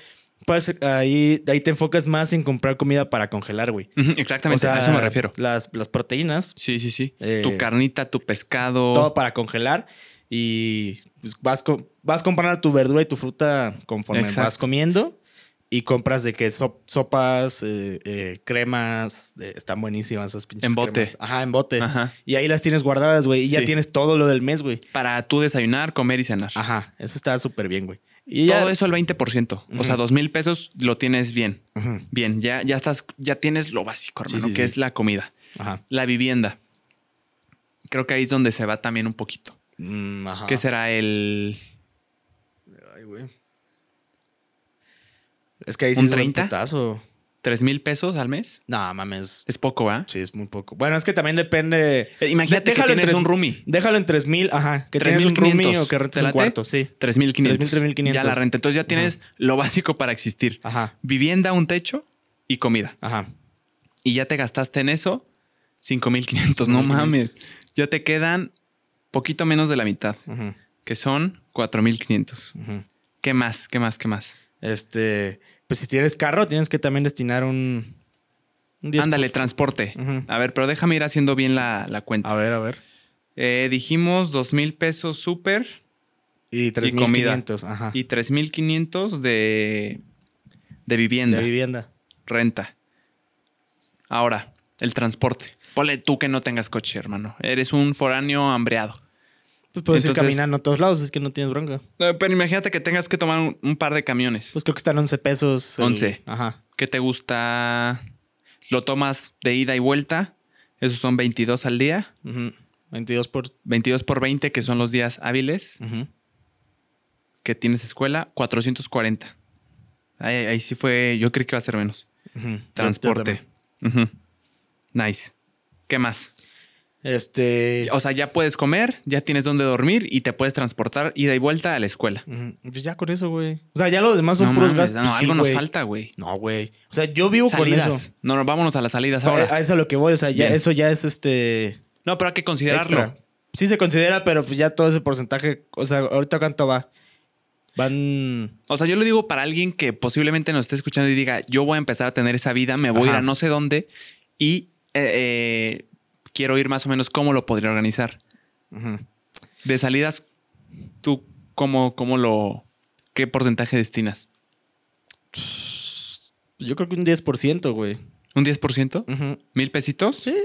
pues ahí, ahí te enfocas más en comprar comida para congelar, güey. Exactamente, a eso me refiero. Las, las proteínas, Sí, sí, sí. Eh, tu carnita, tu pescado. todo para congelar y pues, vas, co- vas comprando tu verdura y tu fruta conforme Exacto. vas comiendo y compras de que sop- sopas, eh, eh, cremas, eh, están buenísimas esas pinches En bote. cremas. Ajá, en bote. Ajá. Y ahí las tienes guardadas, güey, y ya tienes todo lo del mes, güey. Para tú desayunar, comer y cenar. Ajá, eso está súper bien, güey. Y Todo ya- eso el 20%. O sea, dos mil pesos lo tienes bien. Bien, ya, ya estás, ya tienes lo básico, hermano, sí, que sí. es la comida. Ajá. La vivienda. Creo que ahí es donde se va también un poquito. Mm, ajá. ¿Qué será el Ay, güey. Es que ahí sí ¿Un es un 30? putazo. Tres mil pesos al mes? No, mames. Es poco, ¿va? Sí, es muy poco. Bueno, es que también depende. Eh, imagínate De- que tienes tres- un roomie. Déjalo en 3000, ajá. Que tienes un 3,500. roomie o que rentas ¿Te un cuarto, sí. 3.500. 3,500. Ya la renta. Entonces ya tienes lo básico para existir. Ajá, Vivienda, un techo y comida. ajá. Y ya te gastaste en eso 5.500. No 5,500. mames. Ya te quedan poquito menos de la mitad, ujú, que son 4.500. ujú. ¿Qué más? ¿Qué más? ¿Qué más? Este, pues si tienes carro, tienes que también destinar un, un 10 Ándale, transporte. A ver, pero déjame ir haciendo bien la, la cuenta. A ver, a ver. Eh, dijimos 2.000 pesos súper Y y comida. 3500, ajá. Y 3.500 de, de vivienda, de vivienda. renta. Ahora, el transporte. Ponle tú que no tengas coche, hermano. Eres un foráneo hambreado. Pues puedes ir caminando a todos lados, es que no tienes bronca. Pero imagínate que tengas que tomar un, un par de camiones. Pues creo que están 11 pesos. el- 11. Ajá. ¿Qué te gusta? Lo tomas de ida y vuelta. Esos son 22 al día. ujú. 22 por... 22 por 20, que son los días hábiles ujú. que tienes escuela. 440. Ahí, ahí sí fue. Yo creí que iba a ser menos. Yo- yo Transporte. Nice. ¿Qué más? Este... O sea, ya puedes comer, ya tienes dónde dormir y te puedes transportar ida y vuelta a la escuela. Pues ya con eso, güey. O sea, ya lo demás son No puros mames, gastos. no, Sí, algo nos falta, güey. No, güey. O sea, yo vivo con eso. No, no, vámonos a las salidas ahora. a eso es lo que voy. O sea, ya, Bien. eso ya es este... No, pero hay que considerarlo. Extra. Sí se considera, pero pues ya todo ese porcentaje... O sea, ahorita cuánto va. Van... O sea, yo lo digo para alguien que posiblemente nos esté escuchando y diga, yo voy a empezar a tener esa vida, me voy a ir a no sé dónde y eh, eh, quiero ir más o menos cómo lo podría organizar. De salidas, ¿tú cómo, cómo lo... qué porcentaje destinas? Yo creo que un 10%, güey. ¿Un 10%? Ujú. ¿Mil pesitos? Sí.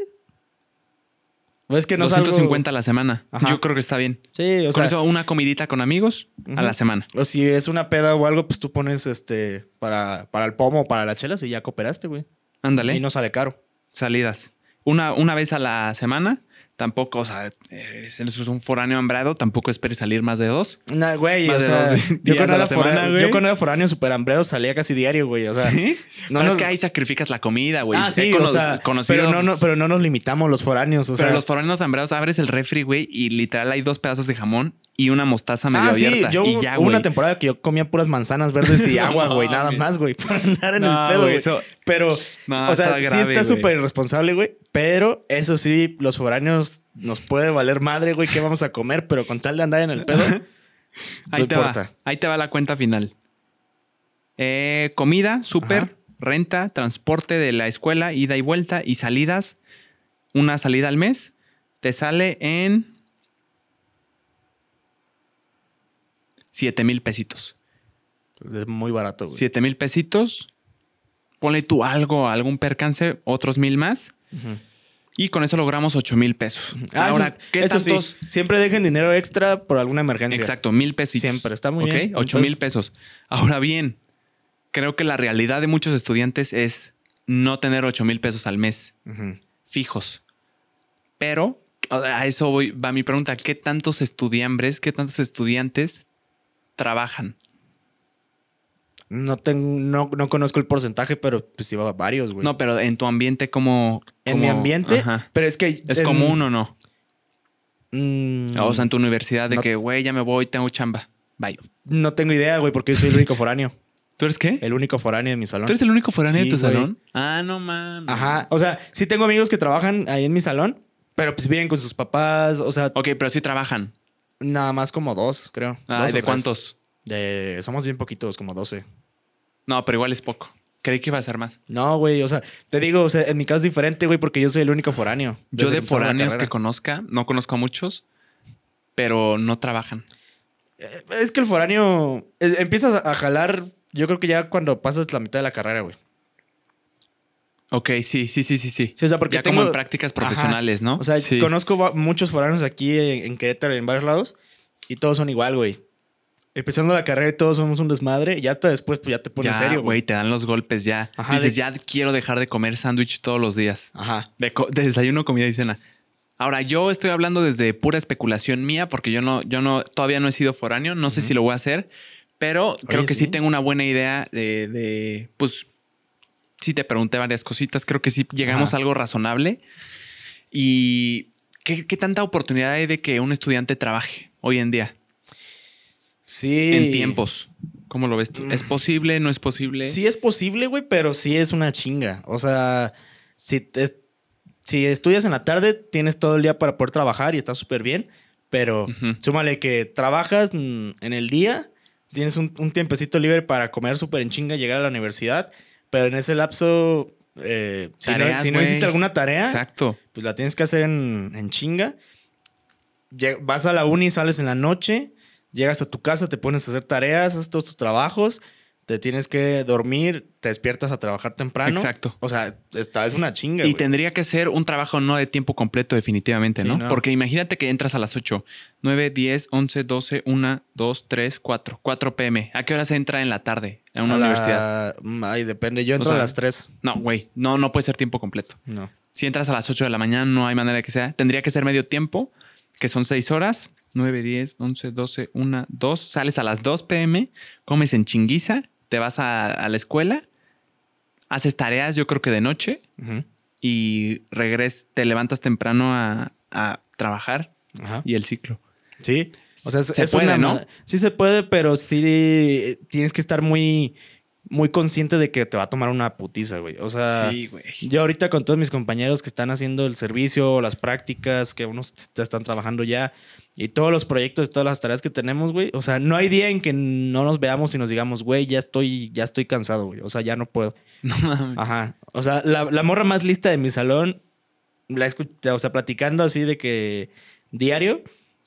Pues es que no es algo- 250 a la semana. Ajá. Yo creo que está bien. Sí, o con sea... eso, una comidita con amigos a la semana. O si es una peda o algo, pues tú pones este... Para, para el pomo o para las chelas y ya cooperaste, güey. Ándale. Y no sale caro. Salidas. Una, una vez a la semana. Tampoco, o sea, eres, eres un foráneo hambrado. Tampoco esperes salir más de dos. Nah, güey, Más o de sea, dos yo días cuando, a era la semana, foráneo, güey. yo cuando era foráneo super hambrado salía casi diario, güey. O sea, ¿Sí? no pero nos- es que ahí sacrificas la comida, güey. ah, sí, cono- o sea, conocido, pero no, no, pero no nos limitamos los foráneos, o pero sea. los foráneos hambrados abres el refri, güey, y literal hay dos pedazos de jamón y una mostaza medio ah, sí, abierta. yo y ya, hubo una temporada que yo comía puras manzanas verdes y <laughs> No agua, güey, nada más, güey, <laughs> para andar en No, el pedo, güey, Pero, No, o sea, está sí grave, está súper irresponsable, güey. Pero eso sí, los foráneos nos puede valer madre, güey, qué vamos a comer, pero con tal de andar en el pedo, <laughs> Ahí no te importa. va. Ahí te va la cuenta final. Eh, comida, súper, renta, transporte de la escuela, ida y vuelta y salidas. Una salida al mes. Te sale en 7 mil pesitos. es muy barato, güey. 7 mil pesitos. Ponle tú algo, algún percance, otros mil más. Y con eso logramos 8 mil pesos. Ah, Ahora, eso, ¿qué eso sí, tantos? siempre dejen dinero extra por alguna emergencia. Exacto, mil pesos. Siempre, está muy Ok, bien. Ocho Entonces- mil pesos. Ahora bien, creo que la realidad de muchos estudiantes es no tener ocho mil pesos al mes fijos. Pero a eso voy, va mi pregunta. ¿Qué tantos estudiambres, qué tantos estudiantes trabajan? No, tengo, no, no conozco el porcentaje, pero pues iba varios, güey. No, pero en tu ambiente, como en mi ambiente, pero es que... ¿Es en- común o no? Mm, O sea, en tu universidad de No. que, güey, ya me voy, tengo chamba. Bye. no tengo idea, güey, porque yo soy el único foráneo. <laughs> ¿Tú eres qué? El único foráneo de mi salón. ¿Tú eres el único foráneo Sí, de tu güey. salón? Ah, no mames. Ajá. O sea, sí tengo amigos que trabajan ahí en mi salón, Pero pues viven con sus papás, o sea, Ok, pero sí trabajan. nada más como dos, creo. Ay, Dos ¿De cuántos? De, somos bien poquitos, como 12. No, pero igual es poco. Creí que iba a ser más. No, güey, o sea, te digo, o sea, en mi caso es diferente, güey, porque yo soy el único foráneo. Yo de foráneos que conozca, no conozco a muchos, pero no trabajan. Eh, Es que el foráneo eh, empiezas a jalar, yo creo que ya cuando pasas la mitad de la carrera, güey. Ok, sí, sí, sí, sí, sí. Sí, o sea, porque ya tengo- como en prácticas profesionales, ¿no? O sea, Sí. conozco muchos foráneos aquí en, en Querétaro en varios lados y todos son igual, güey. Empezando la carrera y todos somos un desmadre y ya hasta después pues ya te pones ya, serio, güey, te dan los golpes ya. Ajá, Dices, de- ya quiero dejar de comer sándwich todos los días. Ajá. De, co- de desayuno, comida y cena. Ahora, yo estoy hablando desde pura especulación mía, porque yo no, yo no, todavía no he sido foráneo, no sé si lo voy a hacer, pero creo que sí. sí. tengo una buena idea de, de, pues, sí te pregunté varias cositas, creo que sí llegamos Ajá. a algo razonable. ¿Y qué, qué tanta oportunidad hay de que un estudiante trabaje hoy en día? Sí. En tiempos. ¿Cómo lo ves tú? ¿Es posible? ¿No es posible? Sí es posible, güey, pero sí es una chinga. O sea, si, te- si estudias en la tarde, tienes todo el día para poder trabajar y está súper bien. Pero Ujú. súmale que trabajas mm, en el día, tienes un, un tiempecito libre para comer súper en chinga, llegar a la universidad. Pero en ese lapso, eh, si, no, si no hiciste alguna tarea, Exacto. pues la tienes que hacer en, en chinga. Vas a la uni, sales en la noche, llegas a tu casa, te pones a hacer tareas, haces todos tus trabajos, te tienes que dormir, te despiertas a trabajar temprano. Exacto. O sea, esta es una chinga. Y güey. tendría que ser un trabajo no de tiempo completo, definitivamente, Sí, ¿no? no. Porque imagínate que entras a las 8, 9, 10, 11, 12, 1, 2, 3, 4, 4 pm. ¿A qué hora se entra en la tarde a una A la- universidad? Mm, Ay, depende. Yo entro sea, a las 3. No, güey, no, no puede ser tiempo completo. No. Si entras a las 8 de la mañana, no hay manera que sea. Tendría que ser medio tiempo, que son 6 horas. 9, 10, 11, 12, 1, 2. Sales a las 2 pm, comes en chinguiza, te vas a, a la escuela, haces tareas, yo creo que de noche, Ujú. y regres, te levantas temprano a, a trabajar Ajá. y el ciclo. Sí. O sea, Se es puede, una ¿no? Sí se puede, pero sí tienes que estar muy, muy consciente de que te va a tomar una putiza, güey. O sea, güey. yo ahorita con todos mis compañeros que están haciendo el servicio, las prácticas, que unos están trabajando ya, y todos los proyectos, todas las tareas que tenemos, güey. O sea, no hay día en que no nos veamos y nos digamos, güey, ya estoy, ya estoy cansado, güey. O sea, ya no puedo. <laughs> No mames. Ajá. O sea, la, la morra más lista de mi salón, la escuché, o sea, platicando así de que diario,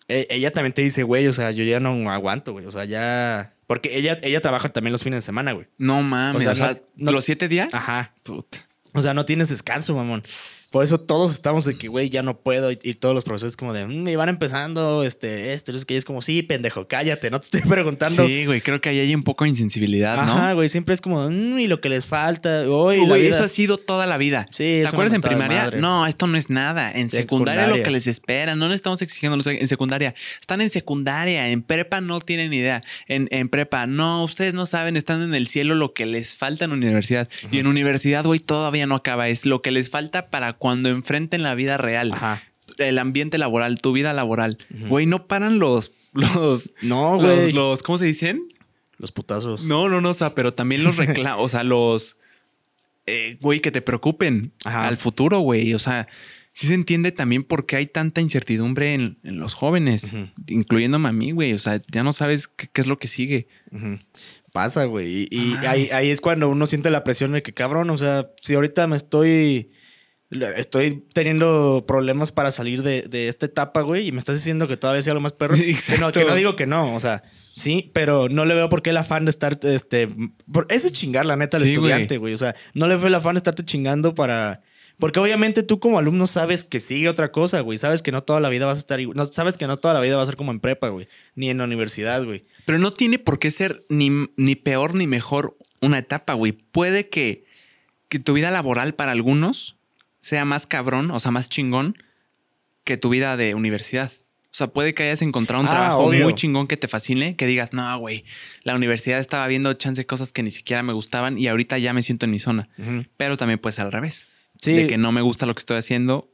ella también te dice, güey, o sea, yo ya no aguanto, güey. O sea, ya. Porque ella, ella trabaja también los fines de semana, güey. No mames. O O sea, no- los siete días. Ajá. Puta. O sea, no tienes descanso, mamón. Por eso todos estamos de que, güey, ya no puedo. Y, y todos los profesores como de, "Mm, y van empezando, este, esto, es que es como, sí, pendejo, cállate, no te estoy <laughs> preguntando. Sí, güey. Creo que ahí hay un poco de insensibilidad, ¿no? Ajá, güey, siempre es como, "Mm, y lo que les falta, Güey, vida". eso ha sido toda la vida. Sí, ¿Te acuerdas en primaria? No, esto no es nada. En secundaria, lo que les espera. No le estamos exigiendo en secundaria. Están en secundaria. En prepa no tienen idea. En, en prepa, no, ustedes no saben, están en el cielo lo que les falta en universidad. Y en universidad, güey, todavía no acaba. Es lo que les falta para cuando enfrenten la vida real. Ajá. El ambiente laboral, tu vida laboral. Güey, no paran los. Los, No, güey. los, ¿cómo se dicen? Los putazos. No, no, no, o sea, pero también los reclamos, <laughs> o sea, los, eh, güey, que te preocupen Ajá. al futuro, güey. O sea, sí se entiende también por qué hay tanta incertidumbre en, en los jóvenes, incluyéndome a mí, güey. O sea, ya no sabes qué, qué es lo que sigue. Pasa, güey. Y, y Ah, ahí, es- ahí es cuando uno siente la presión de que, cabrón, o sea, si ahorita me estoy. Estoy teniendo problemas para salir de, de esta etapa, güey, y me estás diciendo que todavía sea lo más perro. <laughs> Que no, que no digo que no, o sea, sí, pero no le veo por qué el afán de estar, este. Por, ese es chingar, la neta, al Sí, estudiante, güey. O sea, no le veo el afán de estarte chingando para. Porque obviamente tú como alumno sabes que sigue otra cosa, güey. Sabes que no toda la vida vas a estar igual. No, sabes que no toda la vida va a ser como en prepa, güey. Ni en la universidad, güey. Pero no tiene por qué ser ni, ni peor ni mejor una etapa, güey. Puede que, que tu vida laboral para algunos sea más cabrón, o sea, más chingón que tu vida de universidad. O sea, puede que hayas encontrado un Ah, trabajo obvio. muy chingón que te fascine, que digas, no, güey, la universidad estaba viendo chance de cosas que ni siquiera me gustaban y ahorita ya me siento en mi zona. Pero también puede ser al revés. Sí. De que no me gusta lo que estoy haciendo.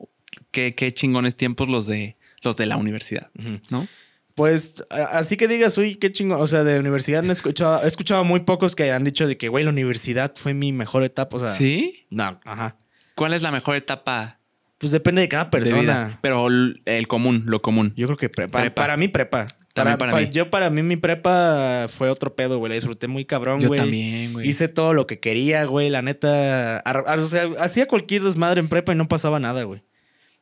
Qué, qué chingones tiempos los de, los de la universidad. ¿no? Pues así que digas, uy, qué chingo. O sea, de universidad no he escuchado, he escuchado muy pocos que han dicho de que, güey, la universidad fue mi mejor etapa. O sea, ¿Sí? No, ajá. ¿Cuál es la mejor etapa Pues depende de cada de persona. vida. Pero el común, lo común. Yo creo que prepa. Prepa. Para mí, prepa. También Para, para pa- mí. Yo, para mí, mi prepa fue otro pedo, güey. La disfruté muy cabrón, Yo güey. también, güey. Hice todo lo que quería, güey. La neta. o sea, hacía cualquier desmadre en prepa y no pasaba nada, güey.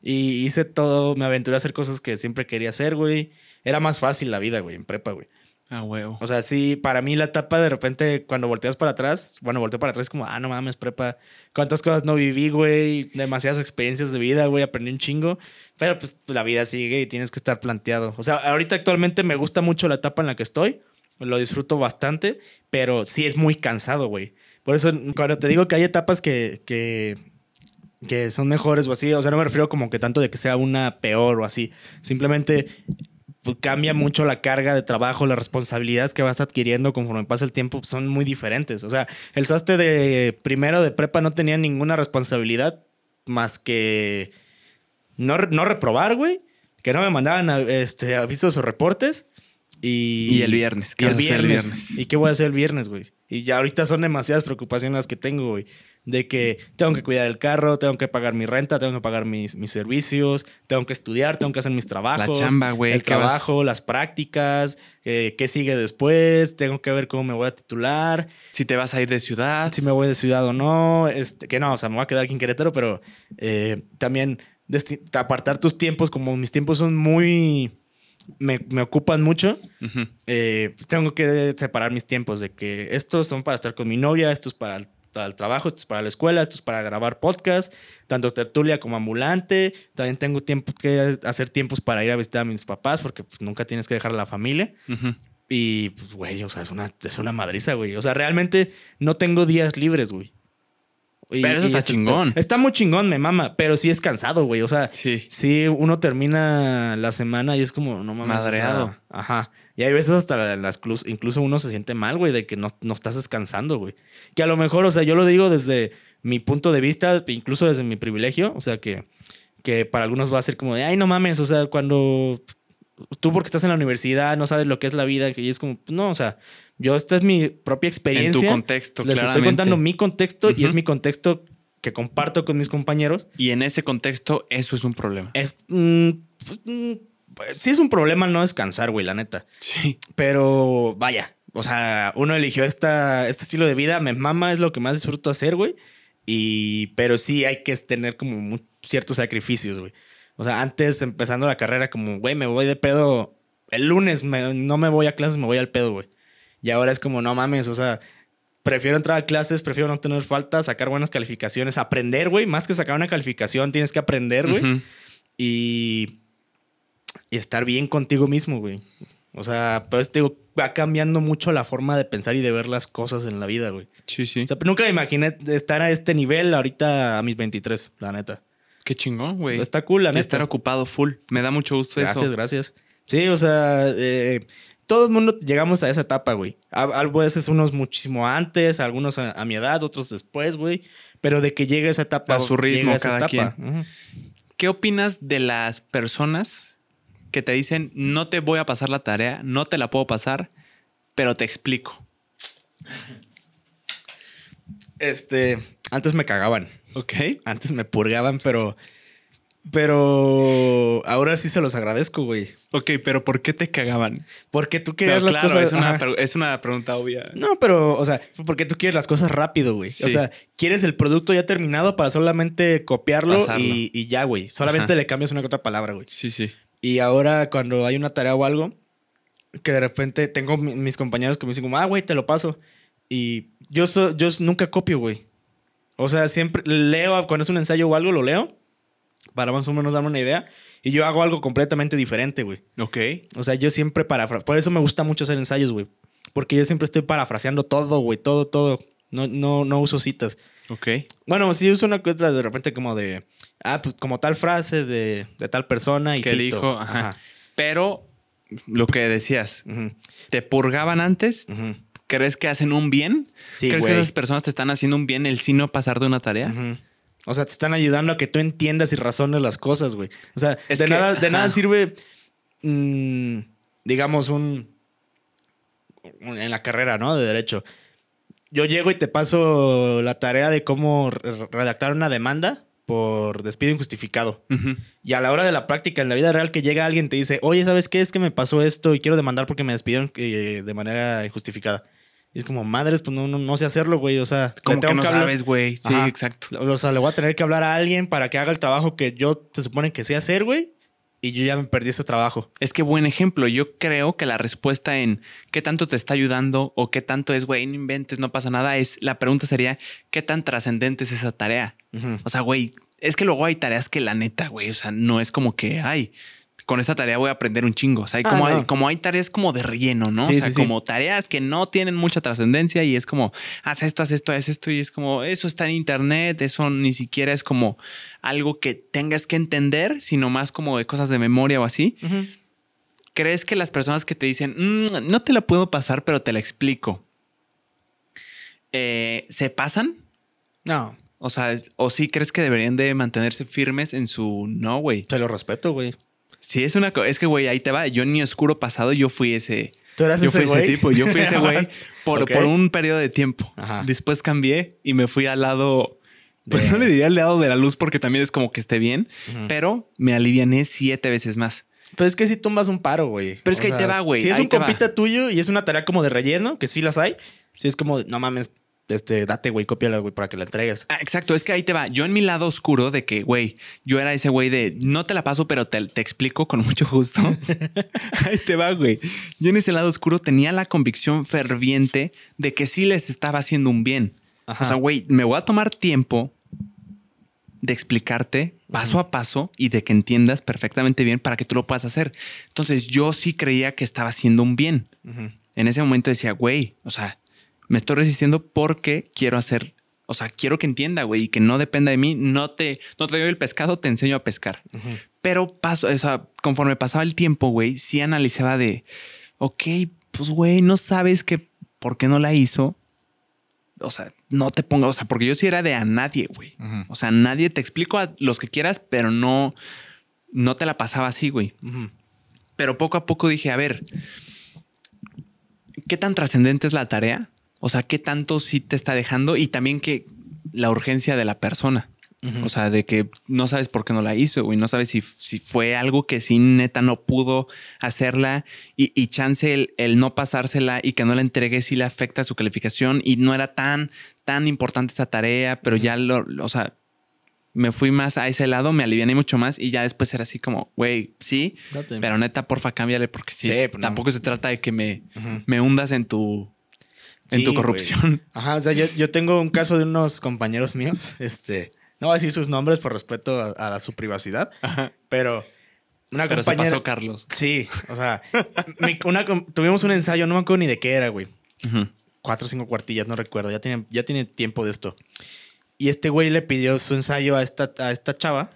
Y hice todo. Me aventuré a hacer cosas que siempre quería hacer, güey. Era más fácil la vida, güey, en prepa, güey. Ah, huevo. O sea, sí, para mí la etapa de repente, cuando volteas para atrás, bueno, volteo para atrás, como, ah, no mames, prepa. Cuántas cosas no viví, güey. Demasiadas experiencias de vida, güey. Aprendí un chingo. Pero pues la vida sigue y tienes que estar planteado. O sea, ahorita actualmente me gusta mucho la etapa en la que estoy. Lo disfruto bastante, pero sí es muy cansado, güey. Por eso, cuando te digo que hay etapas que, que, que son mejores o así, o sea, no me refiero como que tanto de que sea una peor o así. Simplemente pues, cambia mucho la carga de trabajo, las responsabilidades que vas adquiriendo conforme pasa el tiempo son muy diferentes. O sea, el saste de primero de prepa no tenía ninguna responsabilidad más que no, no reprobar, güey. Que no me mandaban a- este, avisos o reportes. Y, Y el viernes, ¿qué Y el viernes? ¿Y qué voy a hacer el viernes, güey? Y ya ahorita son demasiadas preocupaciones las que tengo, güey. De que tengo que cuidar el carro, tengo que pagar mi renta, tengo que pagar mis, mis servicios, tengo que estudiar, tengo que hacer mis trabajos. chamba, güey, El trabajo, las prácticas, eh, qué sigue después, tengo que ver cómo me voy a titular, Si te vas a ir de ciudad. si me voy de ciudad o no, este, que no, o sea, me voy a quedar aquí en Querétaro, pero eh, también apartar tus tiempos, como mis tiempos son muy... Me, me ocupan mucho, eh, pues tengo que separar mis tiempos de que estos son para estar con mi novia, estos para para el trabajo, estos para la escuela, estos para grabar podcast, tanto tertulia como ambulante. También tengo tiempo que hacer tiempos para ir a visitar a mis papás porque pues, nunca tienes que dejar a la familia. Y pues, güey, o sea, es una, es una madriza, güey. O sea, realmente no tengo días libres, güey. Y- Pero eso está es- chingón. Está muy chingón, me mama, pero sí es cansado, güey. O sea, Sí. Sí, uno termina la semana y es como, no mames. o sea, Madreado. ajá. Y hay veces hasta las clus- incluso uno se siente mal, güey, de que no, no estás descansando, güey. Que a lo mejor, o sea, yo lo digo desde mi punto de vista, incluso desde mi privilegio, o sea, que, que para algunos va a ser como de, ay, no mames, o sea, cuando tú porque estás en la universidad no sabes lo que es la vida, que es como, no, o sea, yo esta es mi propia En experiencia. tu contexto, Les estoy claramente. contando mi contexto y es mi contexto que comparto con mis compañeros. Y en ese contexto, eso es un problema. Es. mm, pues, mm, sí, es un problema no descansar, güey, la neta. Sí. Pero vaya, o sea, uno eligió esta, este estilo de vida, me mama, es lo que más disfruto hacer, güey. Y, pero sí hay que tener como ciertos sacrificios, güey. O sea, antes empezando la carrera, como, güey, me voy de pedo el lunes, me- no me voy a clases, me voy al pedo, güey. Y ahora es como, no mames, o sea, prefiero entrar a clases, prefiero no tener falta, sacar buenas calificaciones, aprender, güey. Más que sacar una calificación, tienes que aprender, güey y, y estar bien contigo mismo, güey. O sea, pero te digo, va cambiando mucho la forma de pensar y de ver las cosas en la vida, güey. Sí, sí. O sea, nunca me imaginé estar a este nivel ahorita a mis 23, la neta. Qué chingón, güey. Está cool, la Y neta. estar ocupado full. Me da mucho gusto Gracias, eso. gracias. Sí, o sea, eh, todo el mundo llegamos a esa etapa, güey. A, a veces unos muchísimo antes, algunos a, a mi edad, otros después, güey. Pero de que llegue esa etapa. A su ritmo, llega esa cada etapa. Ujú. ¿Qué opinas de las personas que te dicen no te voy a pasar la tarea, no te la puedo pasar, pero te explico? Este, antes me cagaban. Ok. Antes me purgaban, pero. Pero ahora sí se los agradezco, güey. Ok, pero ¿por qué te cagaban? Porque tú Pero las claro, cosas. es, una, ajá. es una pregunta obvia. No, pero, o sea, porque tú quieres las cosas rápido, güey. Sí. O sea, quieres el producto ya terminado para solamente copiarlo y, y ya, güey. Solamente Ajá. le cambias una que otra palabra, güey. Sí, sí. Y ahora cuando hay una tarea o algo, que de repente tengo mi- mis compañeros que me dicen como, ah, güey, te lo paso. Y yo, so- yo nunca copio, güey. O sea, siempre leo, cuando es un ensayo o algo, lo leo para más o menos darme una idea. Y yo hago algo completamente diferente, güey. Ok. O sea, yo siempre parafra... Por eso me gusta mucho hacer ensayos, güey. Porque yo siempre estoy parafraseando todo, güey. Todo, todo. No, no, no uso citas. Ok. Bueno, sí uso una cosa de repente como de... Ah, pues como tal frase de, de tal persona y Que cito. dijo, ajá. Pero lo que decías, ¿te purgaban antes? ¿Crees que hacen un bien? Sí, ¿Crees que esas personas te están haciendo un bien el sí no pasar de una tarea? O sea, te están ayudando a que tú entiendas y razones las cosas, güey. O sea, Es de, que, nada, de ajá. nada sirve, mm, digamos, un... En la carrera, ¿no? De derecho. Yo llego y te paso la tarea de cómo re- redactar una demanda por despido injustificado. Y a la hora de la práctica, en la vida real, que llega alguien y te dice, oye, ¿sabes qué? Es que me pasó esto y quiero demandar porque me despidieron eh, de manera injustificada. Y es como, madres, pues no, no, no sé hacerlo, güey. O sea, Como que no sabes, güey. Sí, Ajá. exacto. O sea, le voy a tener que hablar a alguien para que haga el trabajo que yo se supone que sé hacer, güey. Y yo ya me perdí ese trabajo. Es que buen ejemplo. Yo creo que la respuesta en qué tanto te está ayudando o qué tanto es, güey, no inventes, no pasa nada, es la pregunta sería qué tan trascendente es esa tarea. O sea, güey, es que luego hay tareas que la neta, güey, o sea, no es como que, ay, con esta tarea voy a aprender un chingo. O sea, hay Ah, como, no. hay, como hay tareas como de relleno, ¿no? Sí, o sea, sí, sí. como tareas que no tienen mucha trascendencia y es como, haz esto, haz esto, haz esto y es como, eso está en internet, eso ni siquiera es como algo que tengas que entender, sino más como de cosas de memoria o así. ¿Crees que las personas que te dicen, "Mm, no te la puedo pasar, pero te la explico, eh, se pasan? No, O sea, ¿o sí crees que deberían de mantenerse firmes en su no, güey? te lo respeto, güey. Sí, es una co- es que, güey, ahí te va. Yo en mi oscuro pasado, yo fui ese. ¿Tú eras yo ese fui güey? ese tipo, yo fui ese <laughs> güey por, por un periodo de tiempo. Ajá. Después cambié y me fui al lado. Pues no le diría al lado de la luz porque también es como que esté bien, pero me aliviané siete veces más. Pero es que si tumbas un paro, güey. Pero es que ahí te va, güey, Si es un va. compita tuyo y es una tarea como de relleno, que sí las hay, si es como, no mames, este, date, güey, cópiala, güey, para que la entregues. Ah, exacto, es que ahí te va. Yo en mi lado oscuro de que, güey, yo era ese güey de no te la paso, pero te, te explico con mucho gusto. <laughs> ahí te va, güey. Yo en ese lado oscuro tenía la convicción ferviente de que sí les estaba haciendo un bien. Ajá. O sea, güey, me voy a tomar tiempo de explicarte paso a paso y de que entiendas perfectamente bien para que tú lo puedas hacer. Entonces yo sí creía que estaba haciendo un bien. En ese momento decía, güey, o sea, me estoy resistiendo porque quiero hacer, o sea, quiero que entienda, güey, y que no dependa de mí. No te, no te doy el pescado, te enseño a pescar. Pero paso, o sea, conforme pasaba el tiempo, güey, sí analizaba de, ok, pues, güey, no sabes que por qué no la hizo. O sea, no te ponga, o sea, porque yo sí era de a nadie, güey. O sea, nadie te explico a los que quieras, pero no, no te la pasaba así, güey. Pero poco a poco dije, a ver, ¿qué tan trascendente es la tarea? O sea, ¿qué tanto sí te está dejando? Y también que la urgencia de la persona. O sea, de que no sabes por qué no la hizo, güey. No sabes si, si fue algo que sí neta no pudo hacerla y, y chance el, el no pasársela y que no la entregue sí le afecta su calificación y no era tan, tan importante esa tarea, pero ya lo, o sea, me fui más a ese lado, me aliviané mucho más y ya después era así como, güey, sí, Date. pero neta, porfa, cámbiale porque sí, Sí, pues no. tampoco se trata de que me, me hundas en tu, en Sí, tu corrupción. <laughs> Ajá, o sea, yo, yo tengo un caso de unos compañeros míos, este, no voy a decir sus nombres por respeto a, a su privacidad, pero una Pero se compañera... pasó Carlos. Sí, o sea, mi- una tuvimos un ensayo, no me acuerdo ni de qué era, güey. Ujú. Cuatro o cinco cuartillas, no recuerdo, ya tiene, ya tiene tiempo de esto. Y este güey le pidió su ensayo a esta, a esta chava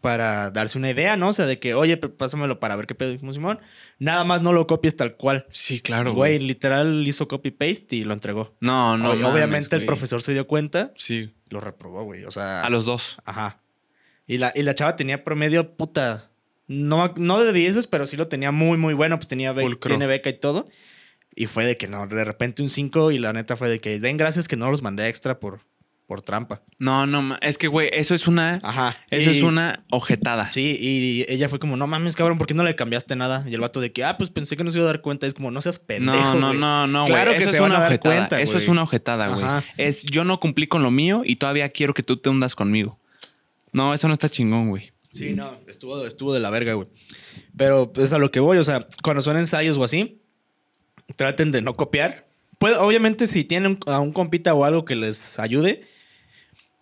para darse una idea, ¿no? O sea, de que, oye, pásamelo para ver qué pedo dijimos, Simón. Nada más no lo copies tal cual. Sí, claro, Güey, güey. literal hizo copy-paste y lo entregó. No, no. Ob- mames, Obviamente el profesor se dio cuenta, Sí. lo reprobó, güey. O sea, A los dos. Ajá. Y la, y la chava tenía promedio, puta. No, no de 10, pero sí lo tenía muy, muy bueno. Pues tenía be- Pulcro. tiene beca y todo. Y fue de que no, de repente un 5 y la neta fue de que den gracias que no los mandé extra por, por trampa. No, no, es que, güey, eso es una. Ajá. Eso Y- es una ojetada. Sí, y ella fue como, no mames, cabrón, ¿por qué no le cambiaste nada? Y el vato de que, ah, pues pensé que no se iba a dar cuenta. Es como, no seas pendejo. No, no, güey". no, no, güey. Claro que eso se es una a dar ojetada. cuenta, eso güey. es una ojetada, güey. Es yo no cumplí con lo mío y todavía quiero que tú te hundas conmigo. No, eso no está chingón, güey. Sí, no, estuvo, estuvo de la verga, güey. Pero es a lo que voy, o sea, cuando son ensayos o así, traten de no copiar. Puede- obviamente, si tienen a un compita o algo que les ayude,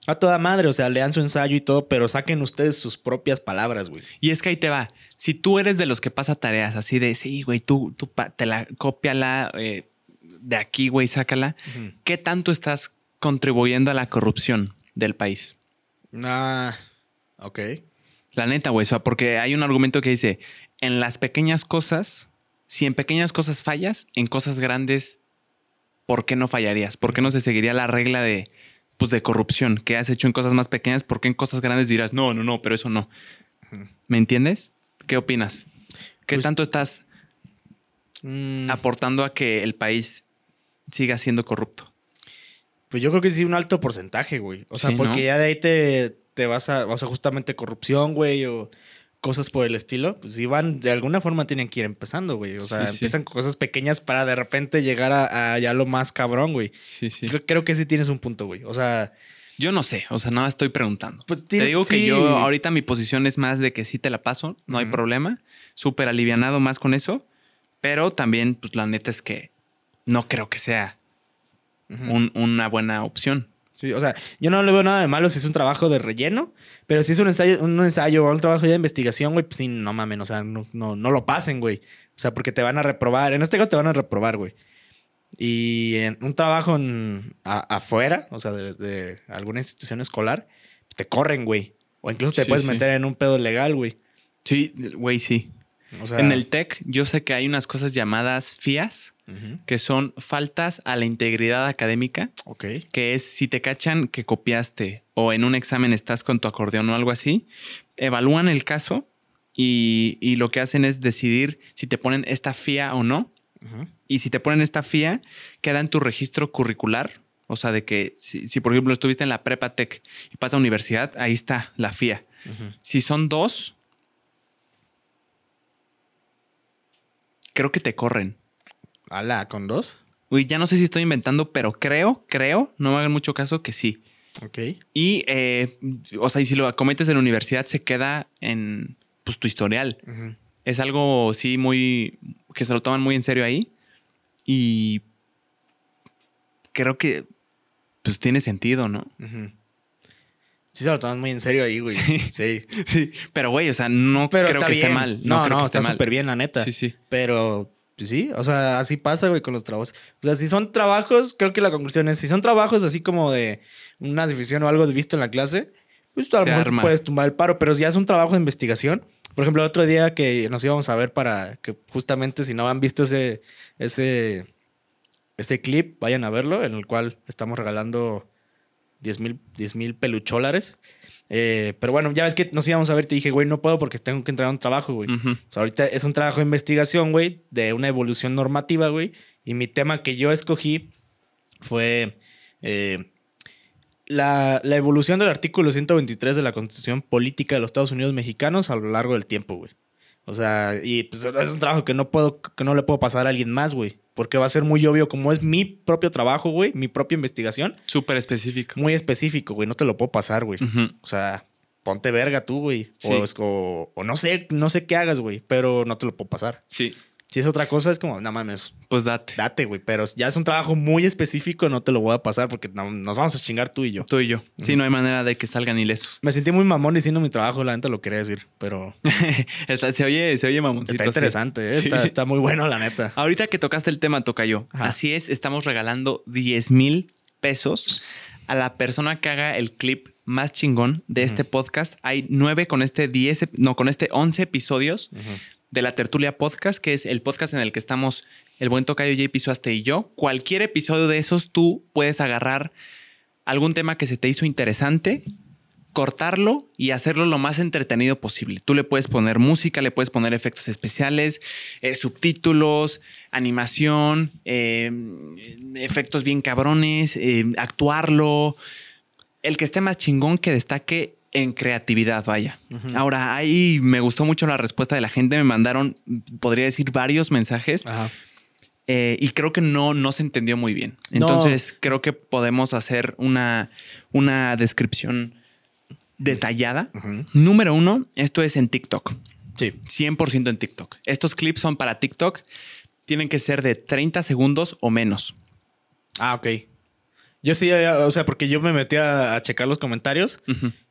a toda madre, o sea, lean su ensayo y todo, pero saquen ustedes sus propias palabras, güey. Y es que ahí te va. Si tú eres de los que pasa tareas así de, sí, güey, tú, tú te la cópiala eh, de aquí, güey, sácala. ¿Qué tanto estás contribuyendo a la corrupción del país? Ah, ok. La neta, güey, o sea, porque hay un argumento que dice, en las pequeñas cosas, si en pequeñas cosas fallas, en cosas grandes, ¿por qué no fallarías? ¿Por qué no se seguiría la regla de, pues, de corrupción que has hecho en cosas más pequeñas? ¿Por qué en cosas grandes dirás, no, no, no, pero eso no? ¿Me entiendes? ¿Qué opinas? ¿Qué Pues- tanto estás Mm, aportando a que el país siga siendo corrupto? pues yo creo que sí, un alto porcentaje, güey. O sea, Sí, porque ¿no? ya de ahí te, te vas a, o sea, justamente corrupción, güey, o cosas por el estilo, pues si van, de alguna forma tienen que ir empezando, güey. O sea, Sí, sí. empiezan con cosas pequeñas para de repente llegar a, a ya lo más cabrón, güey. Sí, sí. Creo, creo que sí tienes un punto, güey. O sea, Yo no sé, o sea, nada estoy preguntando. Pues Te digo que yo ahorita mi posición es más de que sí te la paso, no hay problema, súper alivianado más con eso, pero también, pues la neta es que no creo que sea un- una buena opción. Sí, o sea, yo no le veo nada de malo si es un trabajo de relleno, pero si es un ensayo, un ensayo o un trabajo ya de investigación, güey, pues sí, no mamen, o sea, no, no, no lo pasen, güey. O sea, porque te van a reprobar. En este caso te van a reprobar, güey. Y en un trabajo en- a- afuera, o sea, de, de alguna institución escolar, te corren, güey. O incluso te Sí, puedes sí. meter en un pedo legal, güey. Sí, güey, sí. O sea, en el TEC yo sé que hay unas cosas llamadas FIAS, Ujú, que son faltas a la integridad académica, Ok. que es si te cachan que copiaste o en un examen estás con tu acordeón o algo así, evalúan el caso y, y lo que hacen es decidir si te ponen esta FIA o no. Ujú, Y si te ponen esta FIA, queda en tu registro curricular. O sea, de que si, si, por ejemplo estuviste en la prepa tech y pasa a universidad, ahí está la FIA. ujú. Si son dos, creo que te corren. Ala, ¿con dos? Uy, ya no sé si estoy inventando, pero creo, creo, no me hagan mucho caso que sí. Ok. Y, eh, o sea, y si lo cometes en la universidad, se queda en pues, tu historial. Es algo, sí, muy. que se lo toman muy en serio ahí. Y creo que, pues tiene sentido, ¿no? Ujú. Sí se lo toman muy en serio ahí, güey. Sí. sí. <laughs> Sí. Pero, güey, o sea, no Pero creo está que esté bien. mal. No, creo no, que esté está súper bien, la neta. Sí, sí. Pero, pues sí, o sea, así pasa, güey, con los trabajos. O sea, si son trabajos, creo que la conclusión es, si son trabajos así como de una división o algo visto en la clase, pues a lo mejor puedes tumbar el paro, pero si ya es un trabajo de investigación. Por ejemplo, el otro día que nos íbamos a ver para que justamente si no han visto ese, ese, ese clip, vayan a verlo, en el cual estamos regalando 10 mil 10 mil pelucholares. Eh, pero bueno, ya ves que nos íbamos a ver, te dije, güey, no puedo porque tengo que entrar a un trabajo, güey. O sea, ahorita es un trabajo de investigación, güey, de una evolución normativa, güey. Y mi tema que yo escogí fue eh, la, la evolución del artículo 123 de la Constitución Política de los Estados Unidos Mexicanos a lo largo del tiempo, güey. O sea, y pues es un trabajo que no puedo, que no le puedo pasar a alguien más, güey. Porque va a ser muy obvio, como es mi propio trabajo, güey, mi propia investigación, Súper específico. muy específico, güey. No te lo puedo pasar, güey. O sea, ponte verga tú, güey. Sí. O, o- o no sé, no sé qué hagas, güey, pero no te lo puedo pasar. Sí. Si es otra cosa, es como, no mames, Pues date. date, güey. Pero ya es un trabajo muy específico, no te lo voy a pasar porque no- nos vamos a chingar tú y yo. Tú y yo. Sí, no hay manera de que salgan ilesos. Me sentí muy mamón diciendo mi trabajo, la neta lo quería decir, pero <laughs> Está- se oye, se oye mamoncito. está interesante, ¿eh? está, está muy bueno, la neta. Ahorita que tocaste el tema, Tocayo. Ajá. Así es, estamos regalando 10 mil pesos a la persona que haga el clip más chingón de este podcast. Hay nueve con este 10, ep- no, con este 11 episodios de la Tertulia Podcast, que es el podcast en el que estamos el buen Tocayo, JP Suaste y yo. Cualquier episodio de esos, tú puedes agarrar algún tema que se te hizo interesante, cortarlo y hacerlo lo más entretenido posible. Tú le puedes poner música, le puedes poner efectos especiales, eh, subtítulos, animación, eh, efectos bien cabrones, eh, actuarlo. El que esté más chingón que destaque en creatividad, vaya. Ahora, ahí me gustó mucho la respuesta de la gente. Me mandaron, podría decir, varios mensajes. Ajá. Eh, y creo que no, no se entendió muy bien. No. Entonces, creo que podemos hacer una, una descripción detallada. Número uno, esto es en TikTok. Sí. 100% en TikTok. Estos clips son para TikTok. Tienen que ser de 30 segundos o menos. Ah, ok. Yo sí, eh, o sea, porque yo me metí a, a checar los comentarios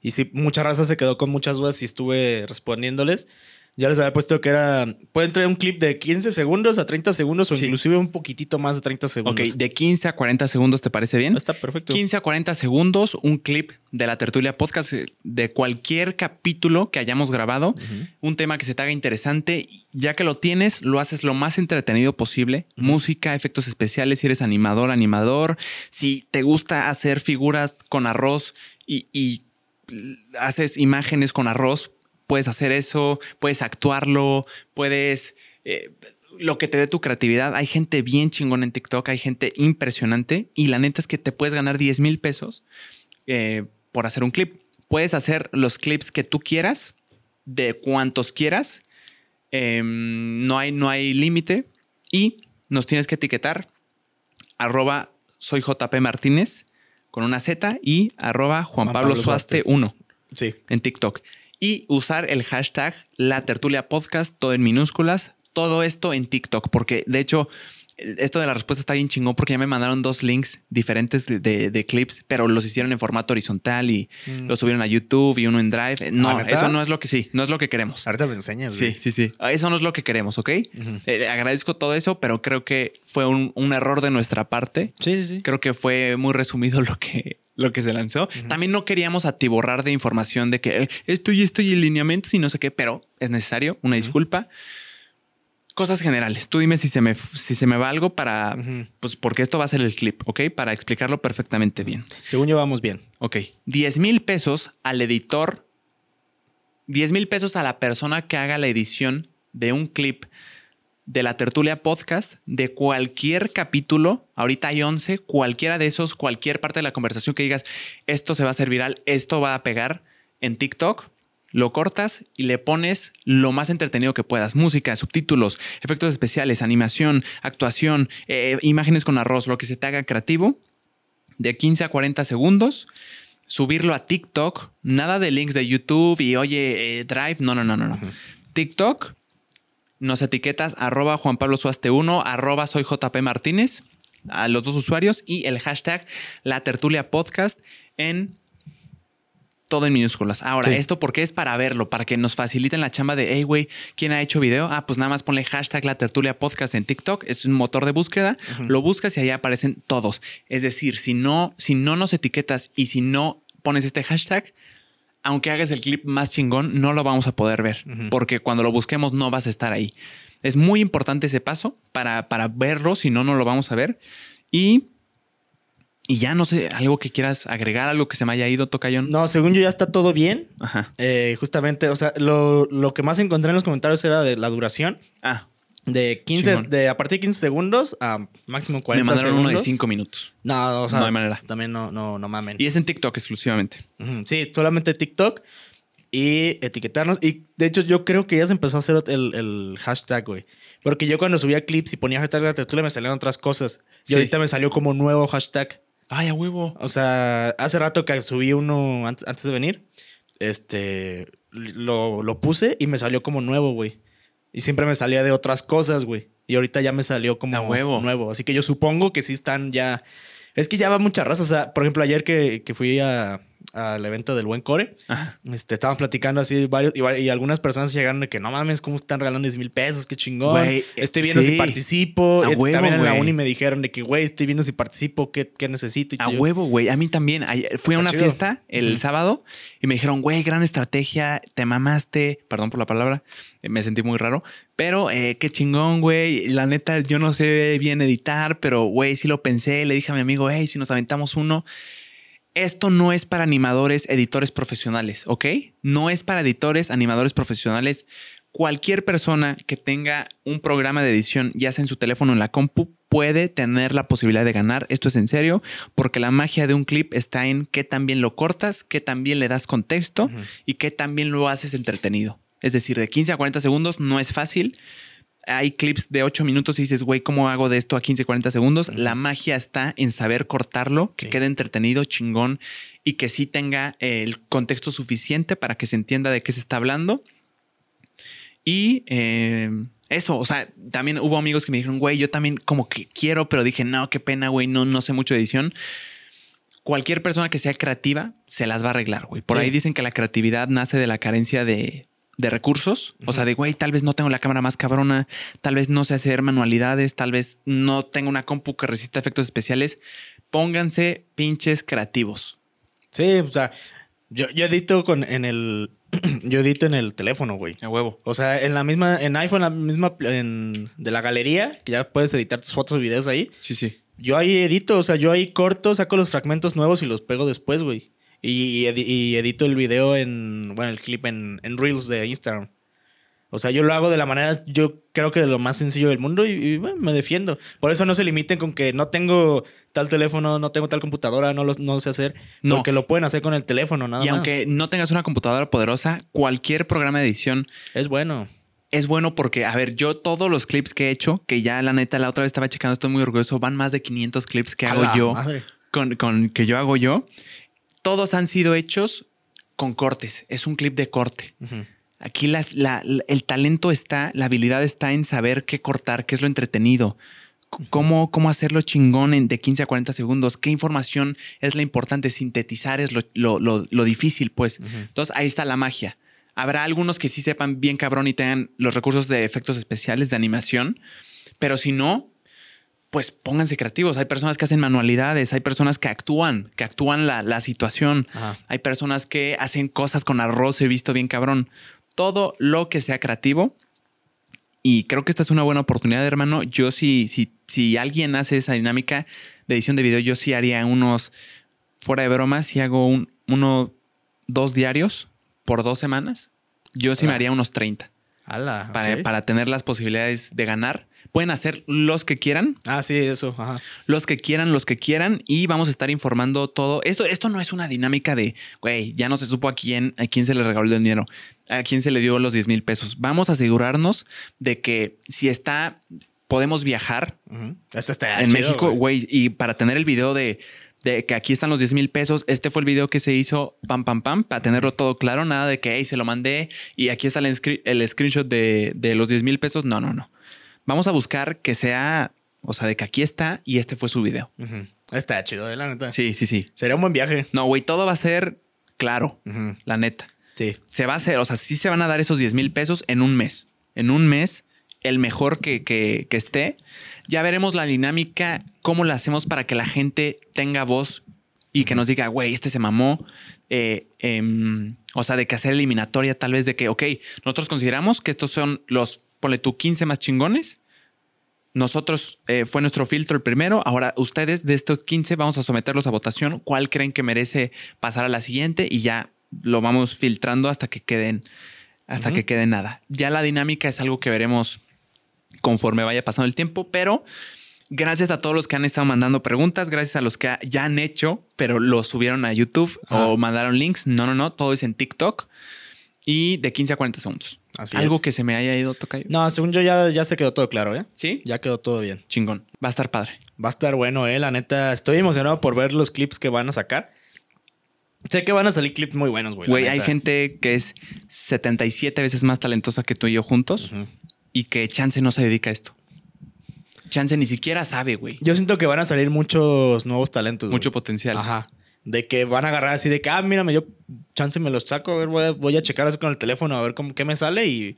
y sí, mucha raza se quedó con muchas dudas y estuve respondiéndoles. Ya les había puesto que era. Pueden traer un clip de 15 segundos a 30 segundos o Sí. inclusive un poquitito más de 30 Ok, segundos. de 15 a 40 segundos, ¿te parece bien? Está perfecto. 15 a 40 segundos, un clip de la tertulia podcast eh, de cualquier capítulo que hayamos grabado, un tema que se te haga interesante. Ya que lo tienes, lo haces lo más entretenido posible. Música, efectos especiales, si eres animador, animador. Si te gusta hacer figuras con arroz y, y haces imágenes con arroz, puedes hacer eso, puedes actuarlo, puedes... eh, lo que te dé tu creatividad. Hay gente bien chingona en TikTok, hay gente impresionante y la neta es que te puedes ganar 10 mil pesos eh, por hacer un clip. Puedes hacer los clips que tú quieras, de cuantos quieras. Em, no hay, no hay límite. Y nos tienes que etiquetar arroba soy JP Martínez con una Z y arroba Juan, Juan Pablo, Pablo Suaste Suaste. 1 Sí. en TikTok. Y usar el hashtag La Tertulia Podcast, todo en minúsculas, todo esto en TikTok, porque de hecho esto de la respuesta está bien chingón porque ya me mandaron dos links diferentes de, de- de clips, pero los hicieron en formato horizontal y los subieron a YouTube y uno en Drive. No, ¿Ah, neta? eso no es lo que sí, no es lo que queremos. Ahorita me enseñas. Sí, sí, sí. Eso no es lo que queremos, ¿ok? Eh, agradezco todo eso, pero creo que fue un, un error de nuestra parte. Sí, sí, sí. Creo que fue muy resumido <laughs> lo que, lo que se lanzó. También no queríamos atiborrar de información de que eh, esto y esto y lineamientos y no sé qué, pero es necesario. Una disculpa. Cosas generales. Tú dime si se me, si se me va algo para, pues porque esto va a ser el clip, ¿ok? Para explicarlo perfectamente bien. Según yo vamos bien. Ok. 10 mil pesos al editor. 10 mil pesos a la persona que haga la edición de un clip de la tertulia podcast de cualquier capítulo. Ahorita hay 11. Cualquiera de esos, cualquier parte de la conversación que digas, esto se va a hacer viral, esto va a pegar en TikTok. Lo cortas y le pones lo más entretenido que puedas. Música, subtítulos, efectos especiales, animación, actuación, eh, imágenes con arroz, lo que se te haga creativo de 15 a 40 segundos, subirlo a TikTok, nada de links de YouTube y oye, eh, Drive, no, no, no, no, no. TikTok, nos etiquetas arroba Juan Pablo Suaste 1, arroba soy JP Martínez, a los dos usuarios y el hashtag La Tertulia Podcast en todo en minúsculas. Ahora, Sí. esto porque es para verlo, para que nos faciliten la chamba de, hey, güey, ¿quién ha hecho video? Ah, pues nada más ponle hashtag la tertulia podcast en TikTok. Es un motor de búsqueda. Lo buscas y ahí aparecen todos. Es decir, si no, si no nos etiquetas y si no pones este hashtag, aunque hagas el clip más chingón, no lo vamos a poder ver. Porque cuando lo busquemos no vas a estar ahí. Es muy importante ese paso para, para verlo, si no, no lo vamos a ver. Y, y ya no sé, algo que quieras agregar, algo que se me haya ido, Tocayón. No, según yo ya está todo bien. Ajá. Eh, justamente, o sea, lo, lo que más encontré en los comentarios era de la duración. Ah, De 15, Chingón. de a partir de 15 segundos a máximo 40 me mandaron segundos. uno de 5 minutos. No, o sea, No hay manera. También no, no, no mamen. Y es en TikTok exclusivamente. Sí, solamente TikTok y etiquetarnos. Y de hecho, yo creo que ya se empezó a hacer el, el hashtag, güey. Porque yo cuando subía clips y ponía hashtag la tertulia me salían otras cosas. Y Sí. ahorita me salió como nuevo hashtag. Ay, a huevo. O sea, hace rato que subí uno antes, antes de venir, este, lo, lo puse y me salió como nuevo, güey. Y siempre me salía de otras cosas, güey. Y ahorita ya me salió como A huevo. nuevo. Así que yo supongo que sí están ya... Es que ya va mucha raza. O sea, por ejemplo, ayer que, que fui a- al evento del Buen Core, Ajá. este, estábamos platicando así varios y, algunas personas llegaron de que no mames, ¿cómo están regalando 10 mil pesos? Qué chingón. Estoy viendo sí. si participo. A huevo, También en la uni me dijeron de que, güey, estoy viendo si participo, qué, qué necesito. Y A yo- huevo, güey. A mí también. Fui a una chido. fiesta el sábado y me dijeron, güey, gran estrategia, te mamaste. Perdón por la palabra, eh, me sentí muy raro. Pero eh, qué chingón, güey. La neta, yo no sé bien editar, pero güey, sí lo pensé. Le dije a mi amigo, hey, si nos aventamos uno. Esto no es para animadores, editores profesionales, ¿ok? No es para editores, animadores profesionales. Cualquier persona que tenga un programa de edición, ya sea en su teléfono o en la compu, puede tener la posibilidad de ganar. Esto es en serio, porque la magia de un clip está en qué también lo cortas, qué también le das contexto y qué también lo haces entretenido. Es decir, de 15 a 40 segundos no es fácil. Hay clips de 8 minutos y dices, güey, ¿cómo hago de esto a 15, 40 segundos? La magia está en saber cortarlo, que Sí. quede entretenido, chingón y que sí tenga el contexto suficiente para que se entienda de qué se está hablando. Y eh, eso, o sea, también hubo amigos que me dijeron, güey, yo también como que quiero, pero dije, no, qué pena, güey, no, no sé mucho de edición. Cualquier persona que sea creativa se las va a arreglar, güey. Por Sí. ahí dicen que la creatividad nace de la carencia de, de recursos. O sea, de, güey, tal vez no tengo la cámara más cabrona, tal vez no sé hacer manualidades, tal vez no tengo una compu que resista efectos especiales. Pónganse pinches creativos. Sí, o sea, yo, yo edito con, en el. <clears throat> yo edito en el teléfono, güey. A huevo. O sea, en la misma, en iPhone, la misma en- de la galería, que ya puedes editar tus fotos y videos ahí. Sí, sí. Yo ahí edito, o sea, yo ahí corto, saco los fragmentos nuevos y los pego después, güey. Y, y edi- y edito el video en, bueno, el clip en, en Reels de Instagram. O sea, yo lo hago de la manera, yo creo que de lo más sencillo del mundo y, y, bueno, me defiendo. Por eso no se limiten con que no tengo tal teléfono, no tengo tal computadora, no lo no sé hacer. No. Porque lo pueden hacer con el teléfono, nada y más. aunque no tengas una computadora poderosa, cualquier programa de edición Es bueno. es bueno porque, a ver, yo todos los clips que he hecho, que ya la neta la otra vez estaba checando, estoy muy orgulloso, van más de 500 clips que hago yo, madre. con, con- que yo hago yo. Todos han sido hechos con cortes. Es un clip de corte. Aquí las- la- la- el talento está, la habilidad está en saber qué cortar, qué es lo entretenido, cómo, cómo hacerlo chingón en de 15 a 40 segundos, qué información es la importante, sintetizar es lo, lo- lo- lo difícil, pues. Entonces ahí está la magia. Habrá algunos que sí sepan bien cabrón y tengan los recursos de efectos especiales, de animación, pero si no, pues pónganse creativos. Hay personas que hacen manualidades, hay personas que actúan, que actúan la, la situación. Ajá. Hay personas que hacen cosas con arroz, he visto bien cabrón. Todo lo que sea creativo. Y creo que esta es una buena oportunidad, hermano. Yo sí, si, si alguien hace esa dinámica de edición de video, yo sí haría unos, fuera de broma, si hago un, uno, dos diarios por dos semanas, yo sí me haría unos 30 Ala, para, para tener las posibilidades de ganar. Pueden hacer los que quieran, Ah, sí, eso. Ajá. los que quieran, los que quieran, y vamos a estar informando todo. Esto, esto no es una dinámica de, güey, ya no se supo a quién, a quién se le regaló el dinero, a quién se le dio los 10 mil pesos. Vamos a asegurarnos de que si está, podemos viajar Ujú. Este está en chido, México, güey. y para tener el video de, de que aquí están los 10 mil pesos, este fue el video que se hizo, pam, pam, pam, para tenerlo todo claro, nada de que, hey, se lo mandé y aquí está el, el screenshot de, de los 10 mil pesos. No, no, no. Vamos a buscar que sea, o sea, de que aquí está y este fue su video. Está chido, eh, la neta. Sí, sí, sí. Sería un buen viaje. No, güey, todo va a ser claro, la neta. Sí. Se va a hacer, o sea, sí se van a dar esos 10 mil pesos en un mes. En un mes, el mejor que, que- que esté. Ya veremos la dinámica, cómo la hacemos para que la gente tenga voz y que nos diga, güey, este se mamó. Eh, em, o sea, de que hacer eliminatoria, tal vez de que, ok, nosotros consideramos que estos son los, ponle tú, 15 más chingones. Nosotros eh, fue nuestro filtro el primero. Ahora, ustedes de estos 15 vamos a someterlos a votación. ¿Cuál creen que merece pasar a la siguiente? Y ya lo vamos filtrando hasta que queden, hasta que quede nada. Ya la dinámica es algo que veremos conforme vaya pasando el tiempo, pero gracias a todos los que han estado mandando preguntas, gracias a los que ya han hecho, pero lo subieron a YouTube o mandaron links. No, no, no, todo es en TikTok y de 15 a 40 segundos. Así algo es. que se me haya ido tocayo. No, según yo ya, ya se quedó todo claro, ¿eh? Sí, Ya quedó todo bien. chingón. Va a estar padre. Va a estar bueno, eh. La neta, estoy emocionado por ver los clips que van a sacar. Sé que van a salir clips muy buenos, güey. Güey, hay gente que es 77 veces más talentosa que tú y yo juntos y que Chance no se dedica a esto. Chance ni siquiera sabe, güey. Yo siento que van a salir muchos nuevos talentos. güey. Mucho potencial. Ajá. De que van a agarrar así de que, ah, mira, me dio chance, me los saco, a ver, voy a, voy a checar así con el teléfono, a ver cómo, qué me sale y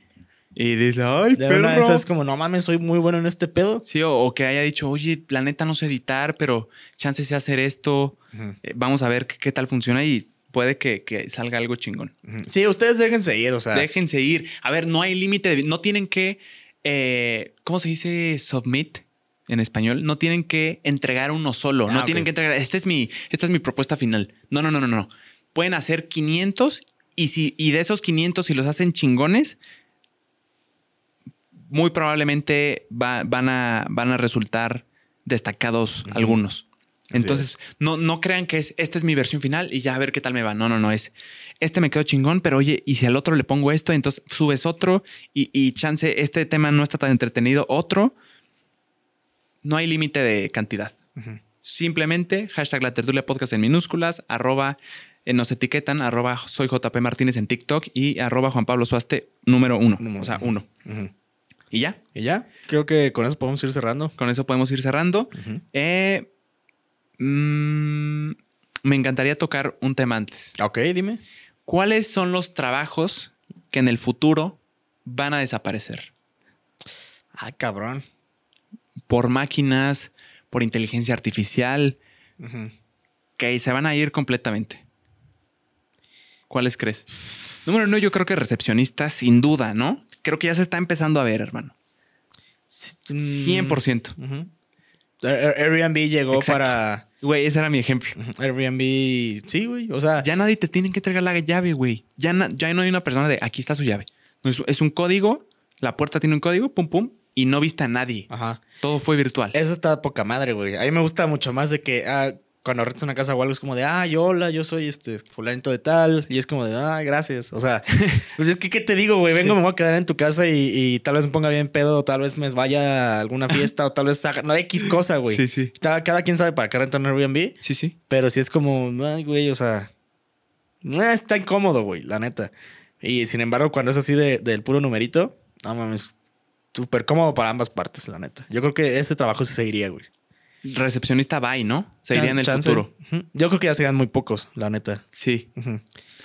Y dice, ay, de una de esas es como, no mames, soy muy bueno en este pedo. Sí, o, o que haya dicho, oye, la neta no sé editar, pero chance sé hacer esto. Eh, vamos a ver qué, qué tal funciona y puede que, que salga algo chingón. Sí, ustedes déjense ir, o sea. Déjense ir. A ver, no hay límite, no tienen que, eh, ¿cómo se dice? Submit en español. No tienen que entregar uno solo. Ah, no ok. tienen que entregar, este es mi, esta es mi propuesta final. No, no, no, no, no. Pueden hacer 500 y, si, y de esos 500, si los hacen chingones, muy probablemente va- van, a, van a resultar destacados algunos. Así Entonces, no, no crean que es esta es mi versión final y ya a ver qué tal me va. No, no, no es este me quedó chingón, pero oye, y si al otro le pongo esto, entonces subes otro y, y chance, este tema no está tan entretenido, otro. No hay límite de cantidad. Simplemente hashtag la tertulia podcast en minúsculas, arroba, eh, nos etiquetan, arroba soy JP Martínez en TikTok y arroba Juan Pablo Suaste número uno. Número o sea, uno. Y ya, Y ya, creo que con eso podemos ir cerrando. con eso podemos ir cerrando. Eh, mm, me encantaría tocar un tema antes. Ok, dime. ¿Cuáles son los trabajos que en el futuro van a desaparecer? Ah, cabrón. Por máquinas, por inteligencia artificial, que se van a ir completamente. ¿Cuáles crees? Número uno, yo creo que recepcionista, sin duda, ¿no? Creo que ya se está empezando a ver, hermano. Mm, 100%. Ujú. Air- Airbnb llegó Exacto. para. Güey, ese era mi ejemplo. Airbnb, sí, güey. O sea, Ya nadie te tiene que entregar la llave, güey. Ya, ya no hay una persona de aquí está su llave. Es, es un código, la puerta tiene un código, pum, pum, y no viste a nadie. Ajá. Todo fue virtual. Eso está poca madre, güey. A mí me gusta mucho más de que ah, cuando rentas una casa o algo es como de, ay, hola, yo soy este fulanito de tal. Y es como de, ay, gracias. O sea, <laughs> pues es que, ¿qué te digo, güey? Vengo, Sí. me voy a quedar en tu casa y, y tal vez me ponga bien pedo, o tal vez me vaya a alguna <laughs> fiesta, o tal vez haga, no, X cosa, güey. Sí, sí. Cada, cada quien sabe para qué renta un Airbnb, Sí, sí. pero sí es como, ay, güey, o sea, no está incómodo, güey, la neta. Y sin embargo, cuando es así de- del puro numerito, no mames, súper cómodo para ambas partes, la neta. Yo creo que ese trabajo sí se iría, güey. Recepcionista bye, ¿no? Se iría en el Chance. futuro. Yo creo que ya serían muy pocos, la neta. Sí.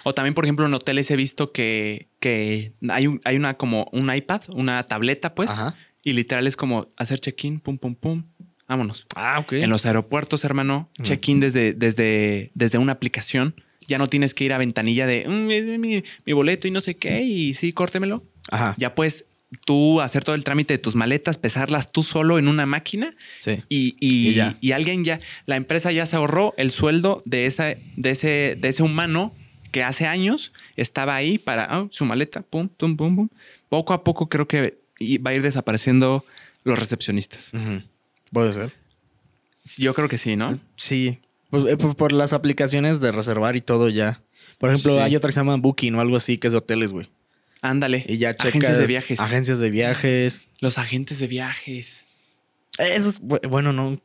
O también, por ejemplo, en hoteles he visto que, que hay, un, hay una como un iPad, una tableta, pues. Ajá. Y literal es como hacer check-in, pum, pum, pum. Vámonos. Ah, ok. En los aeropuertos, hermano, check-in desde, desde, desde una aplicación. Ya no tienes que ir a ventanilla de "Mm, mi, mi- mi boleto y no sé qué. Y sí, córtemelo. Ajá. Ya puedes tú hacer todo el trámite de tus maletas, pesarlas tú solo en una máquina Sí. y, y- Y ya. y alguien ya, la empresa ya se ahorró el sueldo de, esa, de, ese, de ese humano que hace años estaba ahí para ah, su maleta, pum, pum, pum, pum. Poco a poco creo que va a ir desapareciendo los recepcionistas. Puede ser. Yo creo que sí, ¿no? Sí. Pues, eh, por, por las aplicaciones de reservar y todo ya. Por ejemplo, Sí. hay otra que se llama Booking o algo así, que es de hoteles, güey. Ándale. Y ya checas Agencias de viajes. Agencias de viajes. Los agentes de viajes. Eso es, bu- bueno, no.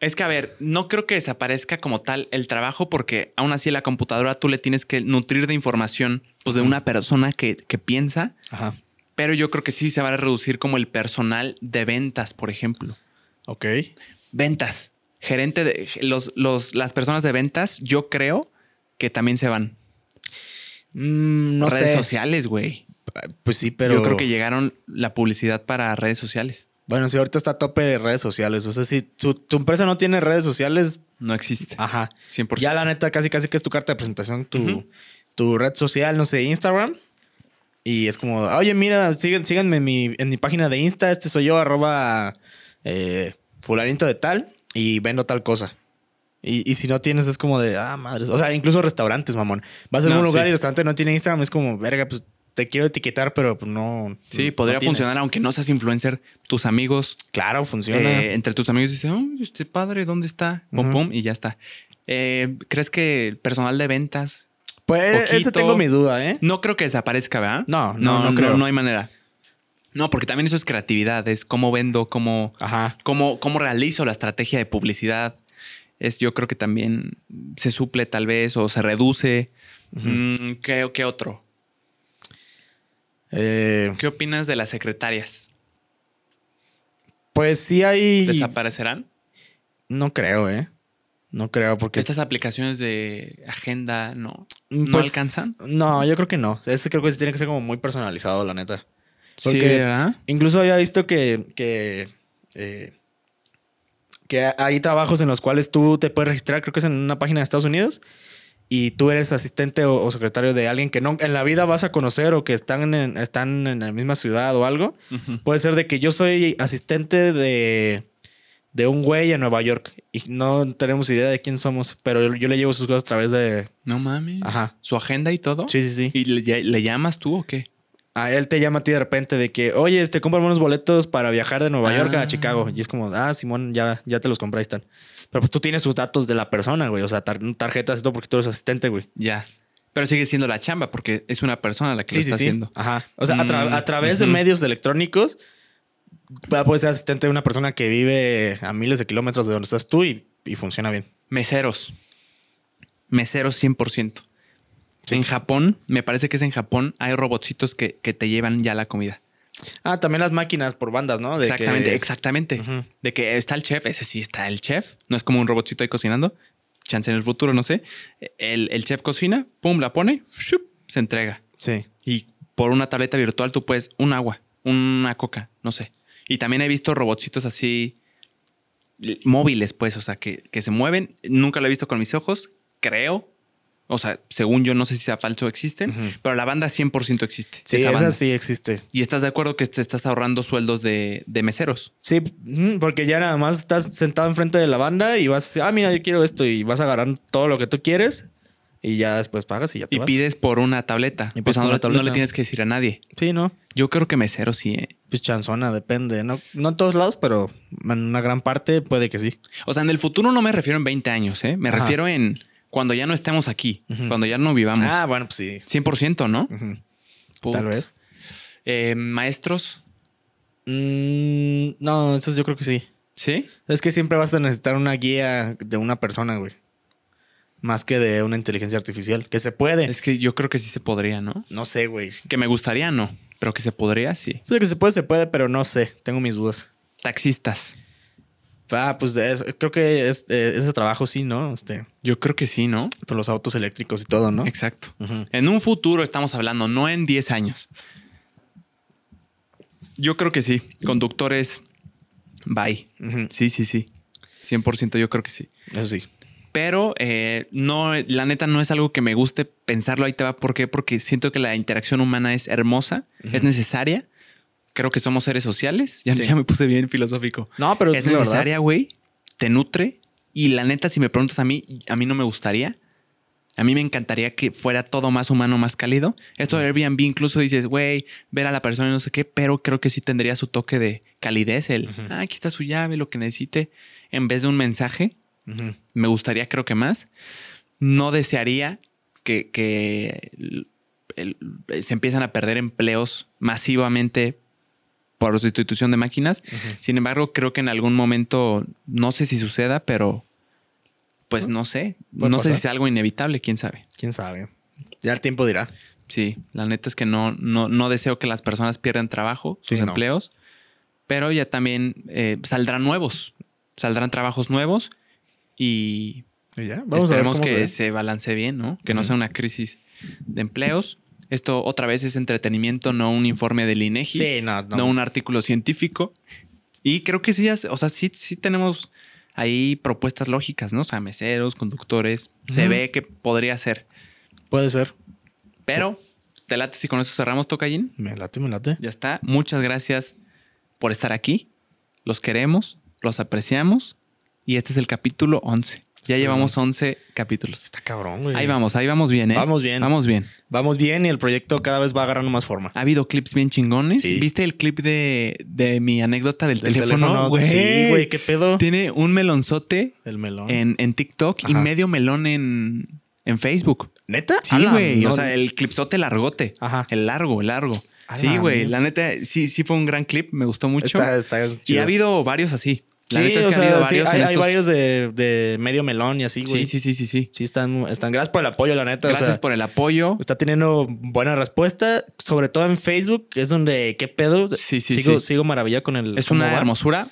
Es que, a ver, no creo que desaparezca como tal el trabajo porque aún así la computadora tú le tienes que nutrir de información pues, de una persona que, que piensa, Ajá. pero yo creo que sí se va a reducir como el personal de ventas, por ejemplo. Ok. Ventas. Gerente de los, los, las personas de ventas, yo creo que también se van. Mm, no redes sé. sociales, güey. Pues sí, pero. Yo creo que llegaron la publicidad para redes sociales. Bueno, si ahorita está a tope de redes sociales. O sea, si tu, tu empresa no tiene redes sociales, No existe. ajá. 100%. Ya la neta, casi casi que es tu carta de presentación, tu, tu red social, no sé, Instagram. Y es como, oye, mira, síganme en mi, en mi página de Insta, este soy yo, arroba eh, fulanito de tal, y vendo tal cosa. Y, y si no tienes, es como de, ah, madres. O sea, incluso restaurantes, mamón. Vas a No, algún lugar sí. y el restaurante no tiene Instagram, es como, verga, pues te quiero etiquetar, pero pues no. Sí, no podría funcionar aunque no seas influencer. Tus amigos, Claro, funciona. eh, entre tus amigos dicen, oh, este padre, ¿dónde está? Pum, pum, y ya está. Eh, ¿Crees que el personal de ventas? pues ese poquito- tengo mi duda, ¿eh? No creo que desaparezca, ¿verdad? No, no, no creo. No, hay manera. No, porque también eso es creatividad, es cómo vendo, cómo, Ajá. cómo, cómo realizo la estrategia de publicidad. Es, yo creo que también se suple tal vez o se reduce. Mm, ¿qué, qué otro? Eh, ¿Qué opinas de las secretarias? pues sí hay. ¿Desaparecerán? No creo, ¿eh? No creo, porque. Estas aplicaciones de agenda no, no Pues, alcanzan. No, yo creo que no. Creo que sí tiene que ser como muy personalizado, la neta. Sí, Porque ¿verdad? incluso había visto que, que, eh, que hay trabajos en los cuales tú te puedes registrar, creo que es en una página de Estados Unidos, y tú eres asistente o, o secretario de alguien que no en la vida vas a conocer o que están en, están en la misma ciudad o algo. Puede ser de que yo soy asistente de, de un güey en Nueva York y no tenemos idea de quién somos, pero yo, yo le llevo sus cosas a través de... No mames. Ajá. Su agenda y todo. Sí, sí, sí. ¿Y le, le llamas tú o qué? A él te llama a ti de repente de que, oye, este, cómprame unos boletos para viajar de Nueva York Ah. a Chicago. Y es como, ah, Simón, ya, ya te los compré, ahí están. Pero pues tú tienes sus datos de la persona, güey. O sea, tar- tarjetas y todo porque tú eres asistente, güey. Ya. Pero sigue siendo la chamba porque es una persona la que lo está haciendo. Ajá. O sea, a, tra- Mm, a través de medios electrónicos, puedes ser asistente de una persona que vive a miles de kilómetros de donde estás tú y, y funciona bien. Meseros. Meseros 100%. En Japón, me parece que es en Japón, hay robotcitos que, que te llevan ya la comida. Ah, también las máquinas por bandas, ¿no? De exactamente, que- exactamente. De que está el chef, ese sí está el chef. No es como un robotcito ahí cocinando. Chance en el futuro, no sé. El, el chef cocina, pum, la pone, shup, se entrega. Sí. Y por una tableta virtual tú puedes un agua, una coca, no sé. Y también he visto robotcitos así móviles, pues, o sea, que, que se mueven. Nunca lo he visto con mis ojos, creo. O sea, según yo, no sé si sea falso o existen, Ujú. pero la banda 100% existe. Sí, esa sí existe. Y estás de acuerdo que te estás ahorrando sueldos de, de meseros. Sí, porque ya nada más estás sentado enfrente de la banda y vas, ah, mira, yo quiero esto y vas a agarrar todo lo que tú quieres Y ya después pagas y ya te Y vas. pides por una tableta. Y por no, le- no tableta. le tienes que decir a nadie. Sí, ¿no? Yo creo que mesero sí, ¿eh? Pues chanzona, depende. No, no en todos lados, pero en una gran parte puede que sí. O sea, en el futuro no me refiero en 20 años, ¿eh? Me Ajá. refiero en cuando ya no estemos aquí, cuando ya no vivamos. Ah, bueno, pues sí. 100%, ¿no? Tal vez. Eh, maestros, Mm, no, eso yo creo que sí. ¿sí? Es que siempre vas a necesitar una guía de una persona, güey. Más que de una inteligencia artificial. Que se puede. Es que yo creo que sí se podría, ¿no? No sé, güey. Que me gustaría, no. Pero que se podría, sí. Pues que se puede, se puede, pero no sé. Tengo mis dudas. Taxistas. Ah, pues es- creo que es- eh, ese trabajo sí, ¿no? Este, Yo creo que sí, ¿no? por los autos eléctricos y todo, ¿no? Exacto. Ujú. En un futuro estamos hablando, no en 10 años. Yo creo que sí. Conductores, bye. Ujú. Sí, sí, sí. 100% yo creo que sí. Eso sí. Pero eh, no, la neta no es algo que me guste pensarlo. Ahí te va. ¿Por qué? Porque siento que la interacción humana es hermosa, es necesaria. Creo que somos seres sociales. Ya, Sí. ya me puse bien filosófico. No, pero es necesaria, güey. Te nutre. Y la neta, si me preguntas a mí, a mí no me gustaría. A mí me encantaría que fuera todo más humano, más cálido. Esto de Airbnb incluso dices, güey, ver a la persona y no sé qué, pero creo que sí tendría su toque de calidez. El, ah, aquí está su llave, lo que necesite. En vez de un mensaje, me gustaría, creo que más. No desearía que, que el- el- se empiezan a perder empleos masivamente por sustitución de máquinas. Sin embargo, creo que en algún momento, no sé si suceda, pero pues no sé. No sé si sea algo inevitable, quién sabe. ¿Quién sabe? Ya el tiempo dirá. Sí, la neta es que no, no, no deseo que las personas pierdan trabajo, sus Sí, no. empleos, pero ya también eh, saldrán nuevos, saldrán trabajos nuevos y Y ya, Esperemos que se se, balancee bien, ¿no? Que no sea una crisis de empleos. Esto otra vez es entretenimiento, no un informe del INEGI, Sí, no, no. no un artículo científico. Y creo que sí, o sea, sí, sí tenemos ahí propuestas lógicas, ¿no? O sea, meseros, conductores, se ve que podría ser. Puede ser. Pero, te late si con eso cerramos, Tocayín. Me late, me late. Ya está. Muchas gracias por estar aquí. Los queremos, los apreciamos. Y este es el capítulo 11. Ya Sí, llevamos vamos. 11 capítulos. Está cabrón, güey. Ahí vamos, ahí vamos bien, ¿eh? Vamos bien. Vamos bien. Vamos bien y el proyecto cada vez va agarrando más forma. Ha habido clips bien chingones. Sí. ¿Viste el clip de, de mi anécdota del, Del teléfono? Güey. Sí, güey, qué pedo. Tiene un melonzote El melón. en, en TikTok y medio melón en, en Facebook. ¿Neta? Sí, güey. no- O sea, el clipsote largote. Ajá. El largo, el largo. Sí, güey. La neta, sí, sí fue un gran clip. Me gustó mucho. Está, está y ha habido varios así. La Sí, neta es que sea, sí, varios hay, varios de, de medio melón y así, güey. Sí, sí, sí, sí, sí. Sí, están, están. Gracias por el apoyo, la neta. o Gracias sea, por el apoyo. Está teniendo buena respuesta, sobre todo en Facebook, que es donde, ¿qué pedo? Sí, sí, sigo, sí. Sigo maravilla con el. Es una va. hermosura.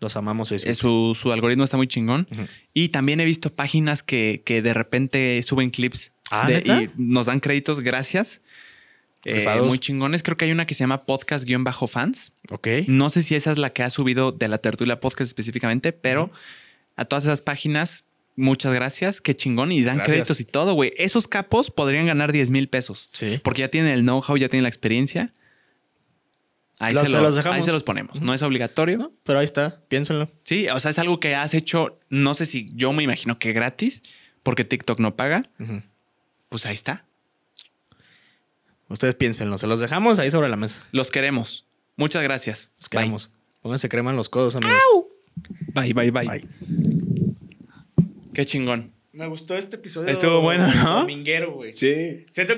Los amamos, Facebook. Su, su algoritmo está muy chingón. Ujú. Y también he visto páginas que, que de repente suben clips Ah, de- ¿neta? y nos dan créditos gracias. Eh, muy chingones. Creo que hay una que se llama podcast-fans. Ok. No sé si esa es la que ha subido de la tertulia podcast específicamente, pero a todas esas páginas, muchas gracias. Qué chingón. Y dan Gracias. créditos y todo, güey. Esos capos podrían ganar 10 mil pesos. Sí. Porque ya tienen el know-how, ya tienen la experiencia. Ahí, Los- se, lo- los dejamos. ahí se los ponemos. No es obligatorio. Pero ahí está, piénsenlo. Sí, o sea, es algo que has hecho, no sé si yo me imagino que gratis, porque TikTok no paga. Pues ahí está. Ustedes piénsenlo, se los dejamos ahí sobre la mesa. Los queremos. Muchas gracias. Los queremos. Pónganse crema en los codos, amigos. Bye, bye, bye. Bye. Qué chingón. Me gustó este episodio. Estuvo bueno, ¿no? Dominguero, güey. Sí. Siento